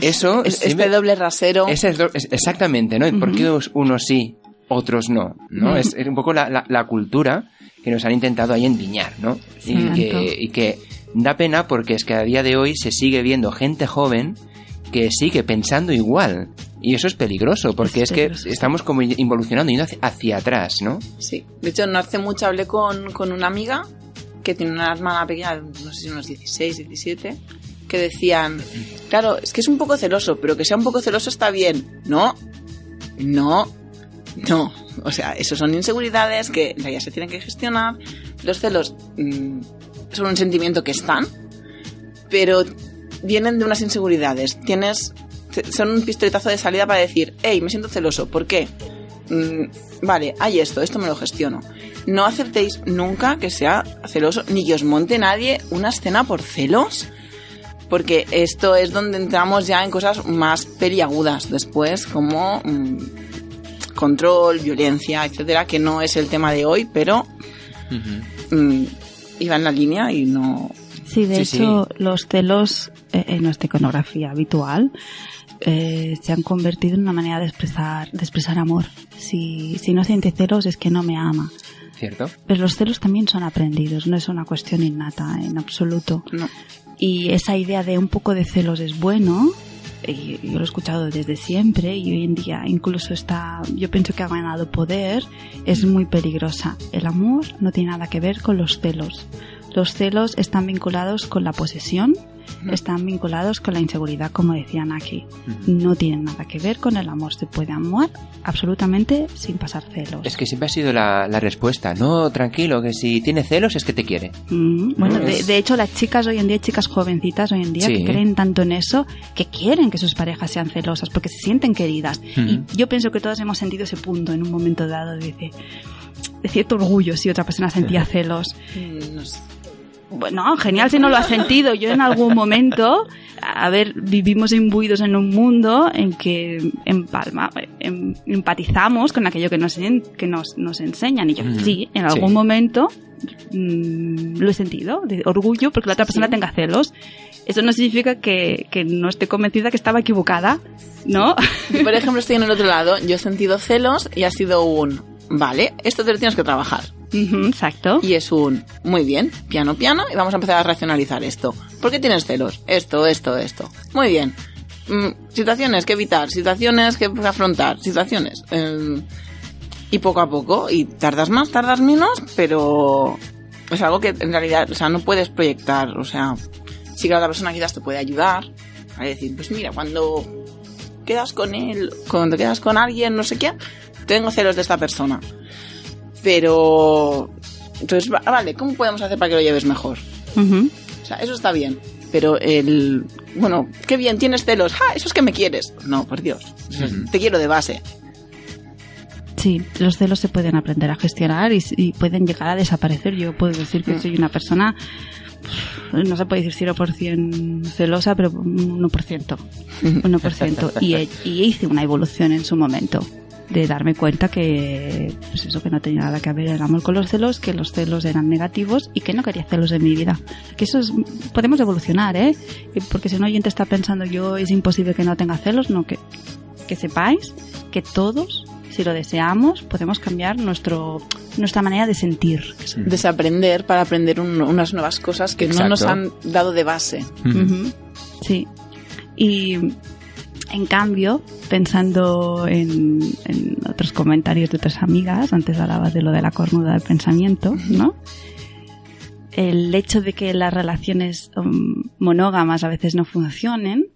eso
Es- este doble rasero.
ese es, do- es- exactamente, ¿no? ¿Y por qué os- unos sí, otros no? ¿no? es, es un poco la, la- la cultura que nos han intentado ahí endiñar, ¿no?
Sí,
y, que, y que da pena porque es que a día de hoy se sigue viendo gente joven que sigue pensando igual. Y eso es peligroso, porque
Es
es, que estamos como involucionando, yendo hacia, hacia atrás, ¿no?
Sí. De hecho, no hace mucho hablé con, con una amiga que tiene una hermana pequeña, no sé si unos 16, 17, que decían, claro, es que es un poco celoso, pero que sea un poco celoso está bien. No, no, no. O sea, eso son inseguridades que ya se tienen que gestionar. Los celos mm, son un sentimiento que están, pero vienen de unas inseguridades. Tienes, son un pistoletazo de salida para decir, hey, me siento celoso. ¿Por qué? Mm, vale, hay esto, esto me lo gestiono. No aceptéis nunca que sea celoso, ni que os monte nadie una escena por celos, porque esto es donde entramos ya en cosas más peliagudas después, como mm, control, violencia, etcétera, que no es el tema de hoy, pero mm, iba en la línea y no.
Sí, de
Sí,
hecho, los celos en nuestra iconografía habitual eh, se han convertido en una manera de expresar, de expresar amor. Si, si no siente celos es que no me ama.
¿Cierto?
Pero los celos también son aprendidos, no es una cuestión innata en absoluto.
no.
Y esa idea de un poco de celos es bueno, y yo lo he escuchado desde siempre y hoy en día incluso está, yo pienso que ha ganado poder, es muy peligrosa. El amor no tiene nada que ver con los celos. Los celos están vinculados con la posesión, están vinculados con la inseguridad, como decía Naki. No tienen nada que ver con el amor. Se puede amar absolutamente sin pasar celos.
Es que siempre ha sido la, la respuesta. No, tranquilo, que si tiene celos es que te quiere.
Mm, bueno,
No,
de,
es-
de hecho, las chicas hoy en día, chicas jovencitas hoy en día,
Sí.
que creen tanto en eso, que quieren que sus parejas sean celosas porque se sienten queridas. Y yo pienso que todos hemos sentido ese punto en un momento dado de, de- cierto orgullo si otra persona sentía celos.
No sé.
Bueno, genial si no lo has sentido. Yo en algún momento, a ver, vivimos imbuidos en un mundo en que empalma, em- empatizamos con aquello que nos, en- que nos, nos enseñan. Y yo sí, en
Sí.
algún momento mm, lo he sentido, de orgullo porque la otra persona tenga celos. Eso no significa que, que no esté convencida que estaba equivocada, ¿no?
Yo, por ejemplo, estoy en el otro lado. Yo he sentido celos y ha sido un, vale, esto te lo tienes que trabajar.
Exacto.
Y es un, muy bien, piano, piano, y vamos a empezar a racionalizar esto. ¿Por qué tienes celos? Esto, esto, esto. Muy bien. Mm, situaciones que evitar, situaciones que afrontar, situaciones. eh, y poco a poco, y tardas más, tardas menos, pero es algo que en realidad, o sea, no puedes proyectar, o sea, sí que la otra persona quizás te puede ayudar a decir, pues mira, cuando quedas con él, cuando quedas con alguien, no sé qué, tengo celos de esta persona. Pero, entonces, va- vale, ¿cómo podemos hacer para que lo lleves mejor? O sea, eso está bien. Pero el, bueno, qué bien, tienes celos. ¡Ah, eso es que me quieres! No, por Dios. Te quiero de base.
Sí, los celos se pueden aprender a gestionar y, y pueden llegar a desaparecer. Yo puedo decir que soy una persona, no se puede decir 100% celosa, pero un 1%. 1%. (laughs) Y, y hice una evolución en su momento de darme cuenta que pues eso que no tenía nada que ver el amor con los celos, que los celos eran negativos y que no quería celos en mi vida. Que eso es, podemos evolucionar, ¿eh? Porque si un oyente está pensando yo es imposible que no tenga celos, no que que sepáis que todos, si lo deseamos, podemos cambiar nuestro, nuestra manera de sentir.
Desaprender para aprender un- unas nuevas cosas que no nos han
Exacto.
dado de base.
Ujú. Sí. Y en cambio, pensando en, en otros comentarios de otras amigas, antes hablabas de lo de la cornuda del pensamiento, ¿no? El hecho de que las relaciones um, monógamas a veces no funcionen,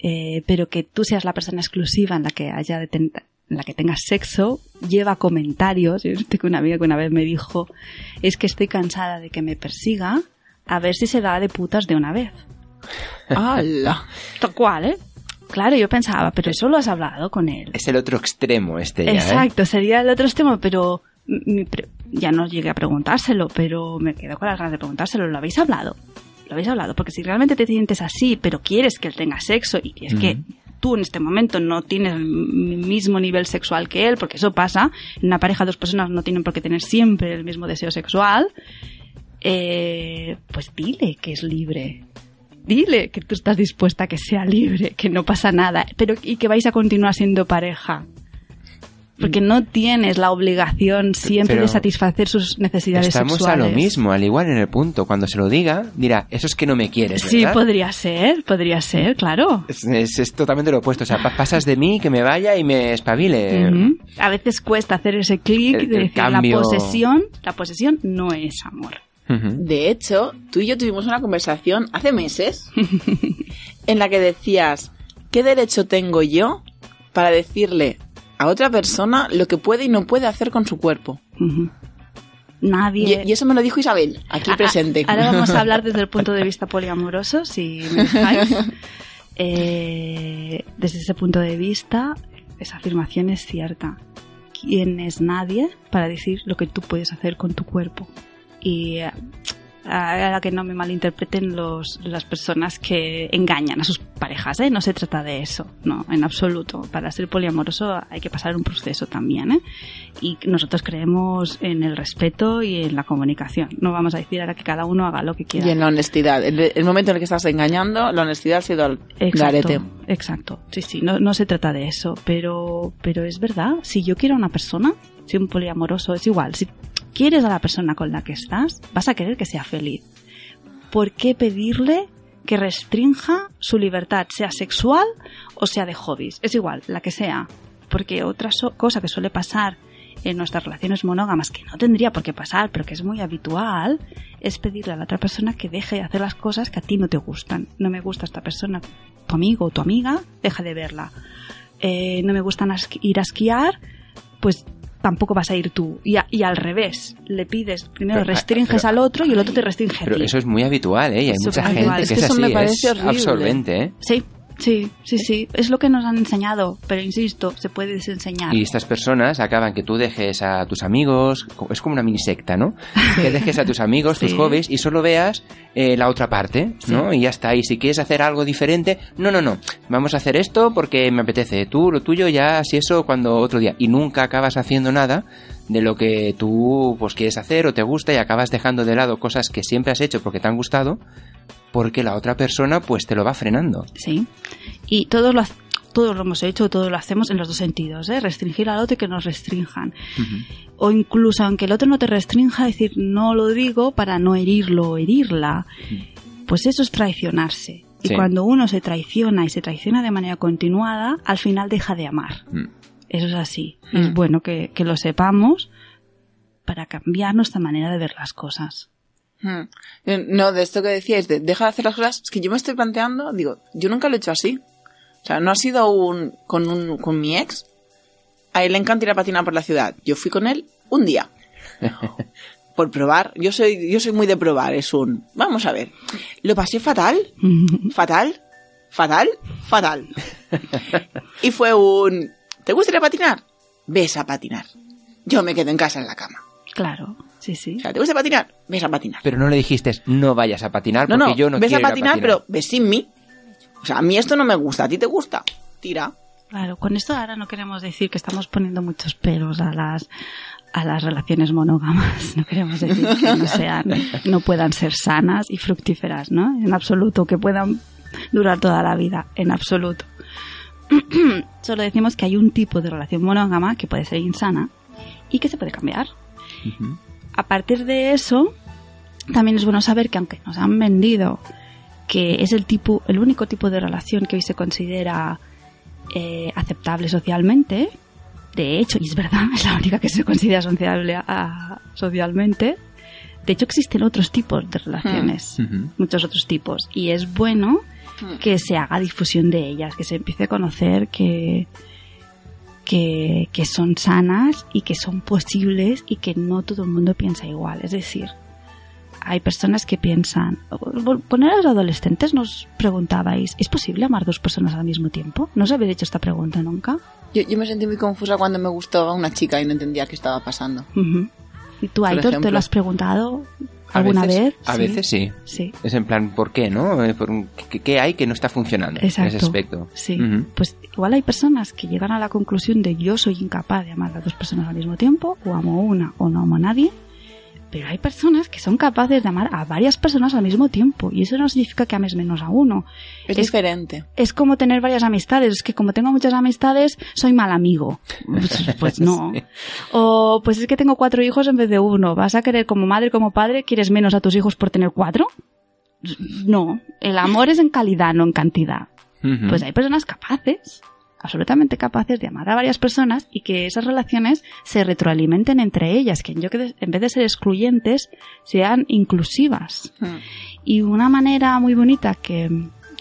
eh, pero que tú seas la persona exclusiva en la que haya de ten- en la que tengas sexo, lleva comentarios. Yo tengo una amiga que una vez me dijo, es que estoy cansada de que me persiga, a ver si se da de putas de una vez.
¡Hala!
Tal cual, ¿eh? Claro, yo pensaba, pero eso lo has hablado con él.
Es el otro extremo este ya, ¿eh?
Exacto, sería el otro extremo, pero ya no llegué a preguntárselo, pero me quedo con las ganas de preguntárselo. ¿Lo habéis hablado? ¿Lo habéis hablado? Porque si realmente te sientes así, pero quieres que él tenga sexo y es que tú en este momento no tienes el mismo nivel sexual que él, porque eso pasa, en una pareja dos personas no tienen por qué tener siempre el mismo deseo sexual, eh, pues dile que es libre. Dile que tú estás dispuesta a que sea libre, que no pasa nada, pero y que vais a continuar siendo pareja. Porque no tienes la obligación siempre
Pero
de satisfacer sus necesidades
Estamos
sexuales.
a lo mismo, al igual en el punto. Cuando se lo diga, dirá, eso es que no me quieres,
Sí,
¿verdad?
podría ser, podría ser, claro.
Es, es- es totalmente lo opuesto. O sea, pa- pasas de mí, que me vaya y me espabile.
A veces cuesta hacer ese clic de decir
cambio.
la posesión, la posesión no es amor.
De hecho, tú y yo tuvimos una conversación hace meses (laughs) en la que decías, ¿qué derecho tengo yo para decirle a otra persona lo que puede y no puede hacer con su cuerpo?
Nadie.
Y, eso me lo dijo Isabel, aquí presente.
Ahora vamos a hablar desde el punto de (laughs) vista poliamoroso, si me dejáis. (laughs) Eh, desde ese punto de vista, esa afirmación es cierta. ¿Quién es nadie para decir lo que tú puedes hacer con tu cuerpo? Y eh, a que no me malinterpreten los, las personas que engañan a sus parejas, ¿eh? No se trata de eso, no, en absoluto. Para ser poliamoroso hay que pasar un proceso también, ¿eh? Y nosotros creemos en el respeto y en la comunicación. No vamos a decir ahora que cada uno haga lo que quiera.
Y en la honestidad. El, el momento en el que estás engañando, la honestidad ha sido garete.
Exacto, exacto. Sí, sí, no, no se trata de eso, pero, pero es verdad. Si yo quiero a una persona, si un poliamoroso es igual, si quieres a la persona con la que estás, vas a querer que sea feliz. ¿Por qué pedirle que restrinja su libertad, sea sexual o sea de hobbies? Es igual, la que sea. Porque otra cosa que suele pasar en nuestras relaciones monógamas, que no tendría por qué pasar, pero que es muy habitual, es pedirle a la otra persona que deje de hacer las cosas que a ti no te gustan. No me gusta esta persona, tu amigo o tu amiga, deja de verla. Eh, no me gustan ir a esquiar, pues tampoco vas a ir tú. Y, a- y al revés, le pides, primero
Pero,
restringes
pero-
al otro y el otro te restringe a
Pero
ti.
eso es muy habitual, ¿eh? Y hay mucha gente
Es
que
que
es
eso
así,
me parece
es
horrible.
absorbente, ¿eh?
Sí, sí, sí, sí. Es lo que nos han enseñado, pero insisto, se puede desenseñar.
Y estas personas acaban que tú dejes a tus amigos, es como una mini secta, ¿no? (laughs) Que dejes a tus amigos, tus hobbies y solo veas eh, la otra parte, ¿no? Y ya está. Y si quieres hacer algo diferente, no, no, no, vamos a hacer esto porque me apetece. Tú, lo tuyo, ya, si eso, cuando otro día. Y nunca acabas haciendo nada de lo que tú pues quieres hacer o te gusta y acabas dejando de lado cosas que siempre has hecho porque te han gustado porque la otra persona pues te lo va frenando.
Sí. Y todos lo, todos lo hemos hecho, todos lo hacemos en los dos sentidos, ¿eh? Restringir al otro y que nos restrinjan. O incluso aunque el otro no te restrinja, decir no lo digo para no herirlo o herirla. Pues eso es traicionarse. Y
Sí.
cuando uno se traiciona y se traiciona de manera continuada, al final deja de amar.
Mm.
Eso es así.
Mm.
Es bueno que, que lo sepamos para cambiar nuestra manera de ver las cosas.
Hmm. Eh, No, de esto que decíais, de deja de hacer las cosas, es que yo me estoy planteando, digo, yo nunca lo he hecho así. O sea, no ha sido un con un con mi ex. A él le encanta ir a patinar por la ciudad. Yo fui con él un día. (laughs) por probar. Yo soy yo soy muy de probar, es un, vamos a ver. Lo pasé fatal, (laughs) fatal, fatal, fatal. y fue un, ¿te gusta ir a patinar? Ves a patinar. Yo me quedo en casa en la cama.
Claro, sí, sí.
O sea, ¿te gusta patinar? Ves a patinar.
Pero no le dijiste, no vayas a patinar
No,
porque
no,
yo no
ves
quiero
a
ir
patinar, pero ves sin mí. O sea, a mí esto no me gusta, a ti te gusta. Tira.
Claro, con esto ahora no queremos decir que estamos poniendo muchos peros a las a las relaciones monógamas. (laughs) No queremos decir que no sean, no puedan ser sanas y fructíferas, ¿no? En absoluto, que puedan durar toda la vida, en absoluto. (clears throat) Solo decimos que hay un tipo de relación monógama que puede ser insana y que se puede cambiar.
Ujú.
A partir de eso, también es bueno saber que aunque nos han vendido que es el tipo, el único tipo de relación que hoy se considera eh, aceptable socialmente, de hecho, y es verdad, (laughs) es la única que se considera sociable, ah, socialmente, de hecho existen otros tipos de relaciones,
Ujú.
muchos otros tipos, y es bueno que se haga difusión de ellas, que se empiece a conocer que, que, que son sanas y que son posibles y que no todo el mundo piensa igual. Es decir, hay personas que piensan, poner a los adolescentes nos preguntabais, ¿es posible amar dos personas al mismo tiempo? ¿No os habéis hecho esta pregunta nunca?
Yo, yo me sentí muy confusa cuando me gustaba una chica y no entendía qué estaba pasando.
¿Y tú, Aitor, te lo has preguntado
A
alguna
veces-
vez?
A veces sí.
Sí.
Es en plan, ¿por qué, no? Eh, ¿Qué, qué hay que no está funcionando
Exacto.
en ese aspecto?
Sí. Pues igual hay personas que llegan a la conclusión de yo soy incapaz de amar a dos personas al mismo tiempo, o amo a una o no amo a nadie. Pero hay personas que son capaces de amar a varias personas al mismo tiempo. Y eso no significa que ames menos a uno.
Es,
Es-
diferente.
Es como tener varias amistades. Es que como tengo muchas amistades, soy mal amigo. Pues, (laughs) pues no.
Sí.
O pues es que tengo cuatro hijos en vez de uno. ¿Vas a querer como madre, como padre, quieres menos a tus hijos por tener cuatro? No. El amor es en calidad, no en cantidad. Pues hay personas capaces, absolutamente capaces de amar a varias personas y que esas relaciones se retroalimenten entre ellas, que en vez de ser excluyentes sean inclusivas.
Mm.
Y una manera muy bonita que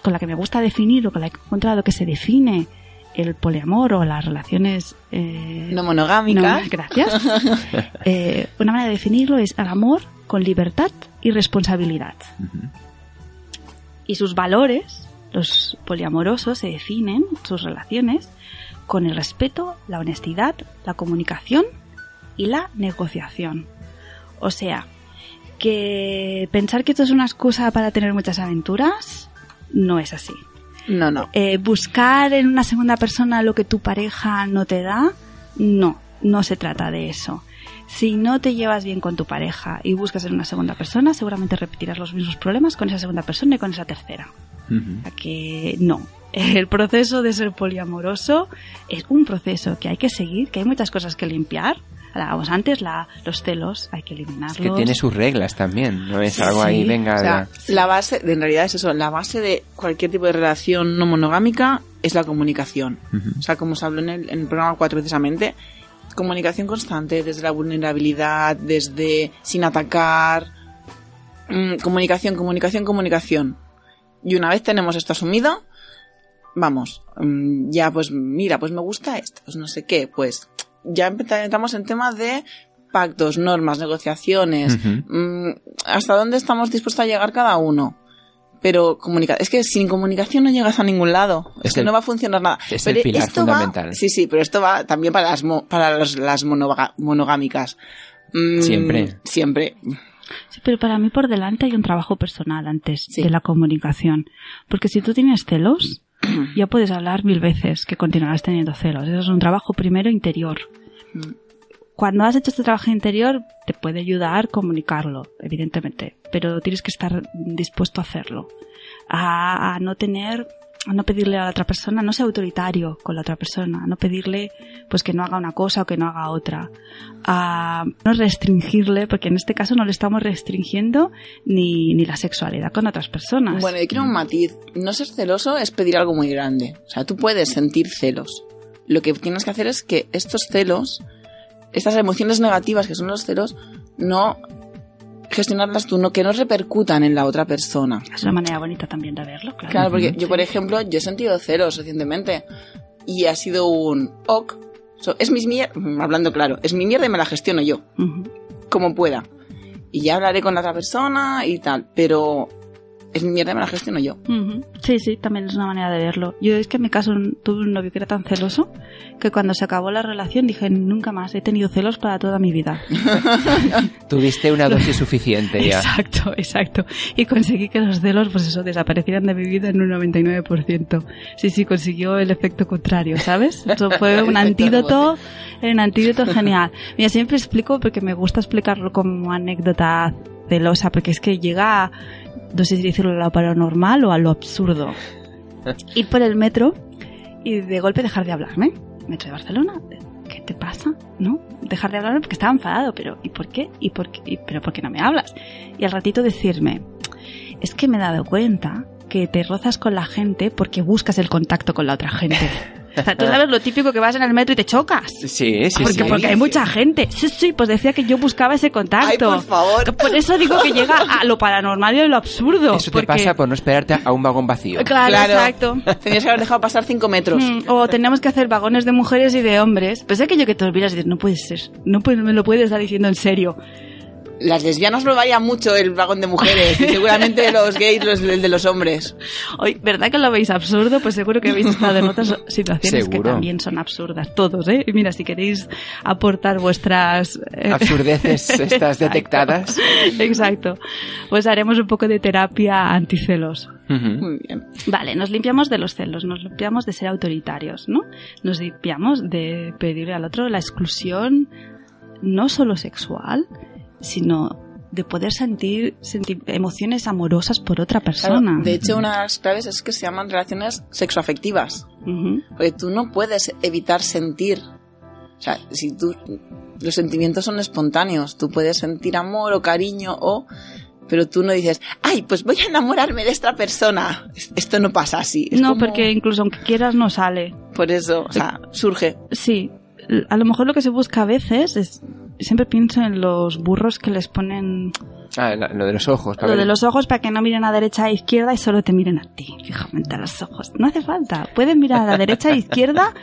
con la que me gusta definir o con la que he encontrado que se define el poliamor o las relaciones eh,
No monogámicas.
no, gracias. (laughs) Eh, una manera de definirlo es el amor con libertad y responsabilidad. Y sus valores, los poliamorosos, se definen, sus relaciones, con el respeto, la honestidad, la comunicación y la negociación. O sea, que pensar que esto es una excusa para tener muchas aventuras no es así.
No, no.
Eh, buscar en una segunda persona lo que tu pareja no te da, no, no se trata de eso. Si no te llevas bien con tu pareja y buscas en una segunda persona, seguramente repetirás los mismos problemas con esa segunda persona y con esa tercera. A que no. (laughs) El proceso de ser poliamoroso es un proceso que hay que seguir, que hay muchas cosas que limpiar. Hablábamos antes, la, los celos, hay que eliminarlos.
Es que tiene sus reglas también, no es algo
Sí.
ahí, venga.
O sea,
ya.
la base, en realidad es eso, la base de cualquier tipo de relación no monogámica es la comunicación. O sea, como se habló en el, en el programa 4 precisamente, comunicación constante desde la vulnerabilidad, desde sin atacar, mm, comunicación, comunicación, comunicación. Y una vez tenemos esto asumido, vamos, mm, ya pues mira, pues me gusta esto, pues no sé qué, pues ya empeza- entramos en temas de pactos, normas, negociaciones, mm, hasta dónde estamos dispuestos a llegar cada uno. Pero comunica es que sin comunicación no llegas a ningún lado. Es,
Es
que
el-
no va a funcionar nada.
es
Pero
el pilar
esto va-
fundamental.
sí, sí, pero esto va también para las, mo- para los- las monoga- monogámicas. Mm,
Siempre.
Siempre.
Sí, pero para mí por delante hay un trabajo personal antes
Sí.
de la comunicación. Porque si tú tienes celos, (clears throat) ya puedes hablar mil veces que continuarás teniendo celos. Eso es un trabajo primero interior.
Mm.
Cuando has hecho este trabajo interior, te puede ayudar comunicarlo, evidentemente. Pero tienes que estar dispuesto a hacerlo. A, a no tener, no pedirle a la otra persona, no ser autoritario con la otra persona, no pedirle pues que no haga una cosa o que no haga otra. A no restringirle, porque en este caso no le estamos restringiendo ni, ni la sexualidad con otras personas.
Bueno, yo quiero un matiz. No ser celoso es pedir algo muy grande. O sea, tú puedes sentir celos. Lo que tienes que hacer es que estos celos, estas emociones negativas que son los celos, no gestionarlas tú, no, que no repercutan en la otra persona.
Es una manera bonita también de verlo, claro.
Claro, porque yo, por ejemplo, yo he sentido celos recientemente y ha sido un ok. So, es mi mierda, hablando claro, es mi mierda y me la gestiono yo, como pueda. Y ya hablaré con la otra persona y tal, pero es mi mierda me la gestiono yo.
Ujú. Sí, sí, también es una manera de verlo. Yo es que en mi caso tuve un novio que era tan celoso que cuando se acabó la relación dije nunca más, he tenido celos para toda mi vida. (laughs)
Tuviste una dosis suficiente ya.
Exacto, exacto. Y conseguí que los celos, pues eso, desaparecieran de mi vida en un 99%. Sí, sí, consiguió el efecto contrario, ¿sabes? Eso fue un (laughs) antídoto, un antídoto genial. Mira, siempre explico porque me gusta explicarlo como anécdota celosa, porque es que llega, a, no sé si decirlo a lo paranormal o a lo absurdo. (laughs) Ir por el metro y de golpe dejar de hablarme. Metro de Barcelona, ¿qué te pasa? ¿No? Dejar de hablarme porque estaba enfadado, pero ¿y por qué? ¿Y por qué? ¿Y, ¿Pero por qué no me hablas? Y al ratito decirme, es que me he dado cuenta que te rozas con la gente porque buscas el contacto con la otra gente. (laughs) O sea, tú sabes lo típico que vas en el metro y te chocas.
Sí, sí,
Porque,
sí.
porque hay mucha gente. Sí, sí, pues decía que yo buscaba ese contacto.
Ay, por favor.
Por eso digo que llega a lo paranormal y a lo absurdo.
Eso te
porque-
pasa por no esperarte a un vagón vacío.
Claro,
Claro.
exacto. (laughs)
Tenías que haber dejado pasar cinco metros.
Mm, O tenemos que hacer vagones de mujeres y de hombres. Pues es aquello que te olvidas y dices, no puede ser. No me lo puedes estar diciendo en serio.
Las lesbianas probarían mucho el vagón de mujeres y seguramente los gays los, el de los hombres.
Hoy, ¿verdad que lo veis absurdo? Pues seguro que habéis estado en otras situaciones que
Seguro.
también son absurdas. Todos, ¿eh? Y mira, si queréis aportar vuestras... eh,
Absurdeces (laughs) estas detectadas.
Exacto. Pues haremos un poco de terapia anticelos.
Muy bien.
Vale, nos limpiamos de los celos, nos limpiamos de ser autoritarios, ¿no? Nos limpiamos de pedirle al otro la exclusión no solo sexual, sino de poder sentir, sentir emociones amorosas por otra
Claro,
persona.
de hecho, una de las claves es que se llaman relaciones sexoafectivas.
Ujú.
Porque tú no puedes evitar sentir. O sea, si tú. Los sentimientos son espontáneos. Tú puedes sentir amor o cariño o. Pero tú no dices, ay, pues voy a enamorarme de esta persona. Es- Esto no pasa así. Es
No,
como-
porque incluso aunque quieras no sale.
Por eso, o sea, surge.
Sí, a lo mejor lo que se busca a veces es... Siempre pienso en los burros que les ponen
Ah, lo de los ojos. para
lo
ver-
de los ojos para que no miren a derecha e izquierda y solo te miren a ti, fijamente a los ojos. No hace falta. Pueden mirar a la derecha e izquierda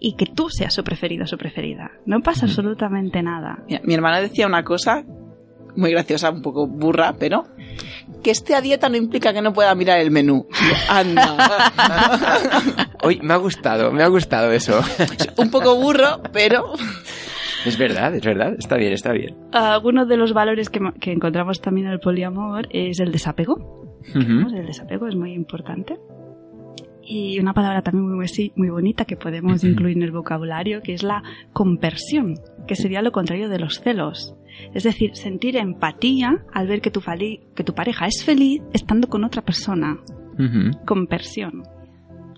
y que tú seas su preferido o su preferida. No pasa absolutamente nada.
Mira, mi hermana decía una cosa muy graciosa, un poco burra, pero que esté a dieta no implica que no pueda mirar el menú. Anda. (laughs)
Oye, me ha gustado, me ha gustado eso. (laughs)
un poco burro, pero
es verdad, es verdad. Está bien, está bien.
Alguno de los valores que, que encontramos también en el poliamor es el desapego. El desapego es muy importante. Y una palabra también muy, bonita que podemos incluir en el vocabulario, que es la compersión, que sería lo contrario de los celos. Es decir, sentir empatía al ver que tu, que tu pareja es feliz estando con otra persona.
Ujú.
Compersión.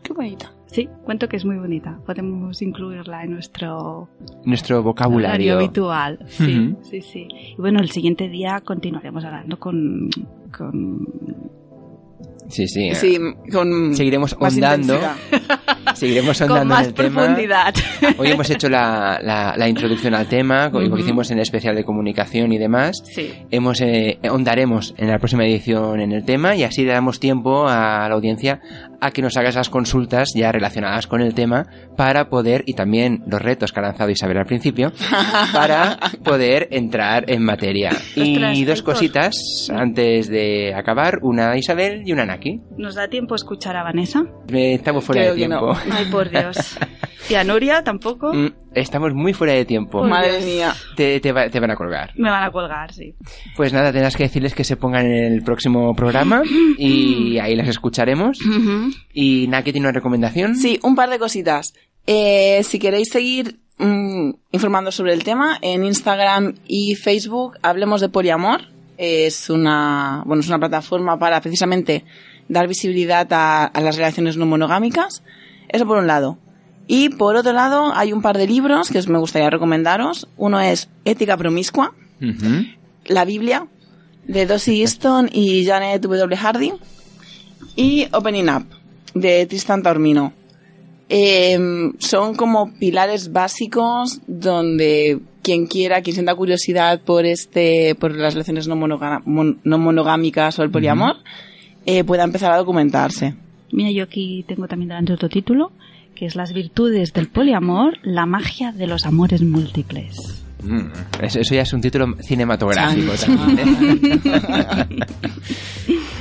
qué bonita.
Sí, cuento que es muy bonita. Podemos incluirla en nuestro
Nuestro vocabulario.
habitual. Sí, sí, sí. Y bueno, el siguiente día continuaremos hablando con, con
Sí, sí.
Sí, con
Seguiremos
más
Seguiremos
con
andando
más
en el tema.
profundidad.
Hoy hemos hecho la, la- la introducción al tema, lo que hicimos en el especial de comunicación y demás.
Sí.
Hemos eh, ondaremos en la próxima edición en el tema y así le damos tiempo a la audiencia a que nos hagas las consultas ya relacionadas con el tema para poder, y también los retos que ha lanzado Isabel al principio, (laughs) para poder entrar en materia. Y dos cositas antes de acabar, una Isabel y una Naki.
¿Nos da tiempo a escuchar a Vanessa?
Eh, Estamos fuera
Creo
de tiempo.
Ay, por Dios. ¿Y a Nuria tampoco?
Mm, Estamos muy fuera de tiempo.
Por
Madre
Dios.
mía.
Te, te va- te van a colgar.
Me van a colgar, sí.
Pues nada, tendrás que decirles que se pongan en el próximo programa y (coughs) ahí las escucharemos. Y Naki tiene una recomendación.
Sí, un par de cositas. Eh, si queréis seguir mm, informando sobre el tema, en Instagram y Facebook hablemos de poliamor. Es una, bueno, es una plataforma para precisamente dar visibilidad a, a las relaciones no monogámicas. Eso por un lado. Y por otro lado, hay un par de libros que os me gustaría recomendaros. Uno es Ética Promiscua, la Biblia, de Dossie Easton y Janet W. Hardy. Y Opening Up, de Tristan Taormino. Em, son como pilares básicos donde quien quiera, quien sienta curiosidad por este, por las relaciones no, monogámicas o el poliamor, eh, pueda empezar a documentarse.
Mira, yo aquí tengo también delante otro título, que es Las virtudes del poliamor, la magia de los amores múltiples.
Mm, Eso, eso ya es un título cinematográfico también. ¿eh? (laughs)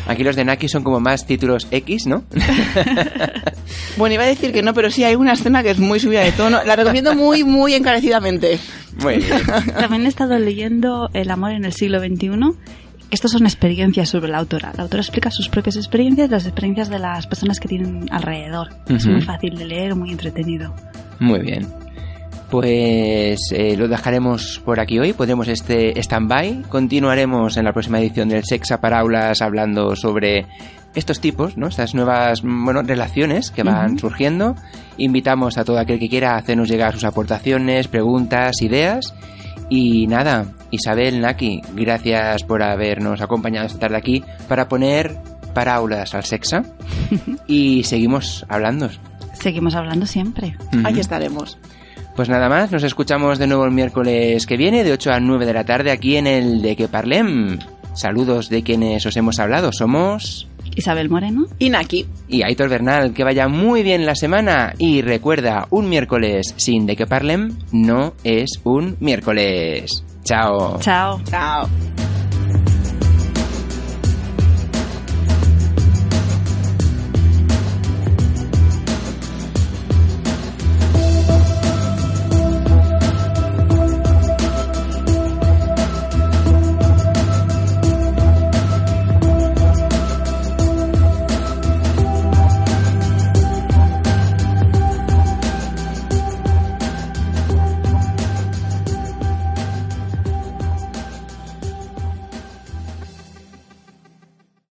Aquí los de Naki son como más títulos X, ¿no? (laughs)
Bueno, iba a decir que no, pero sí hay una escena que es muy subida de tono. La recomiendo muy, muy encarecidamente.
Muy bien.
También he estado leyendo El amor en el siglo XXI. Estas son experiencias sobre la autora. La autora explica sus propias experiencias, las experiencias de las personas que tienen alrededor. Es muy fácil de leer, muy entretenido.
Muy bien. Pues eh, lo dejaremos por aquí hoy, pondremos este stand-by, continuaremos en la próxima edición del Sexa para Aulas hablando sobre estos tipos, ¿no? Estas nuevas bueno, relaciones que van surgiendo. Invitamos a todo aquel que quiera hacernos llegar sus aportaciones, preguntas, ideas. Y nada, Isabel, Naki, gracias por habernos acompañado esta tarde aquí para poner paráulas al sexa. (laughs) y seguimos hablando.
Seguimos hablando siempre.
Aquí estaremos.
Pues nada más, nos escuchamos de nuevo el miércoles que viene, de 8 a 9 de la tarde, aquí en el De Que Parlem. Saludos de quienes os hemos hablado. Somos.
Isabel Moreno.
Y Naki.
Y Aitor Bernal. Que vaya muy bien la semana. Y recuerda, un miércoles sin De Que Parlem no es un miércoles. Chao.
Chao.
Chao.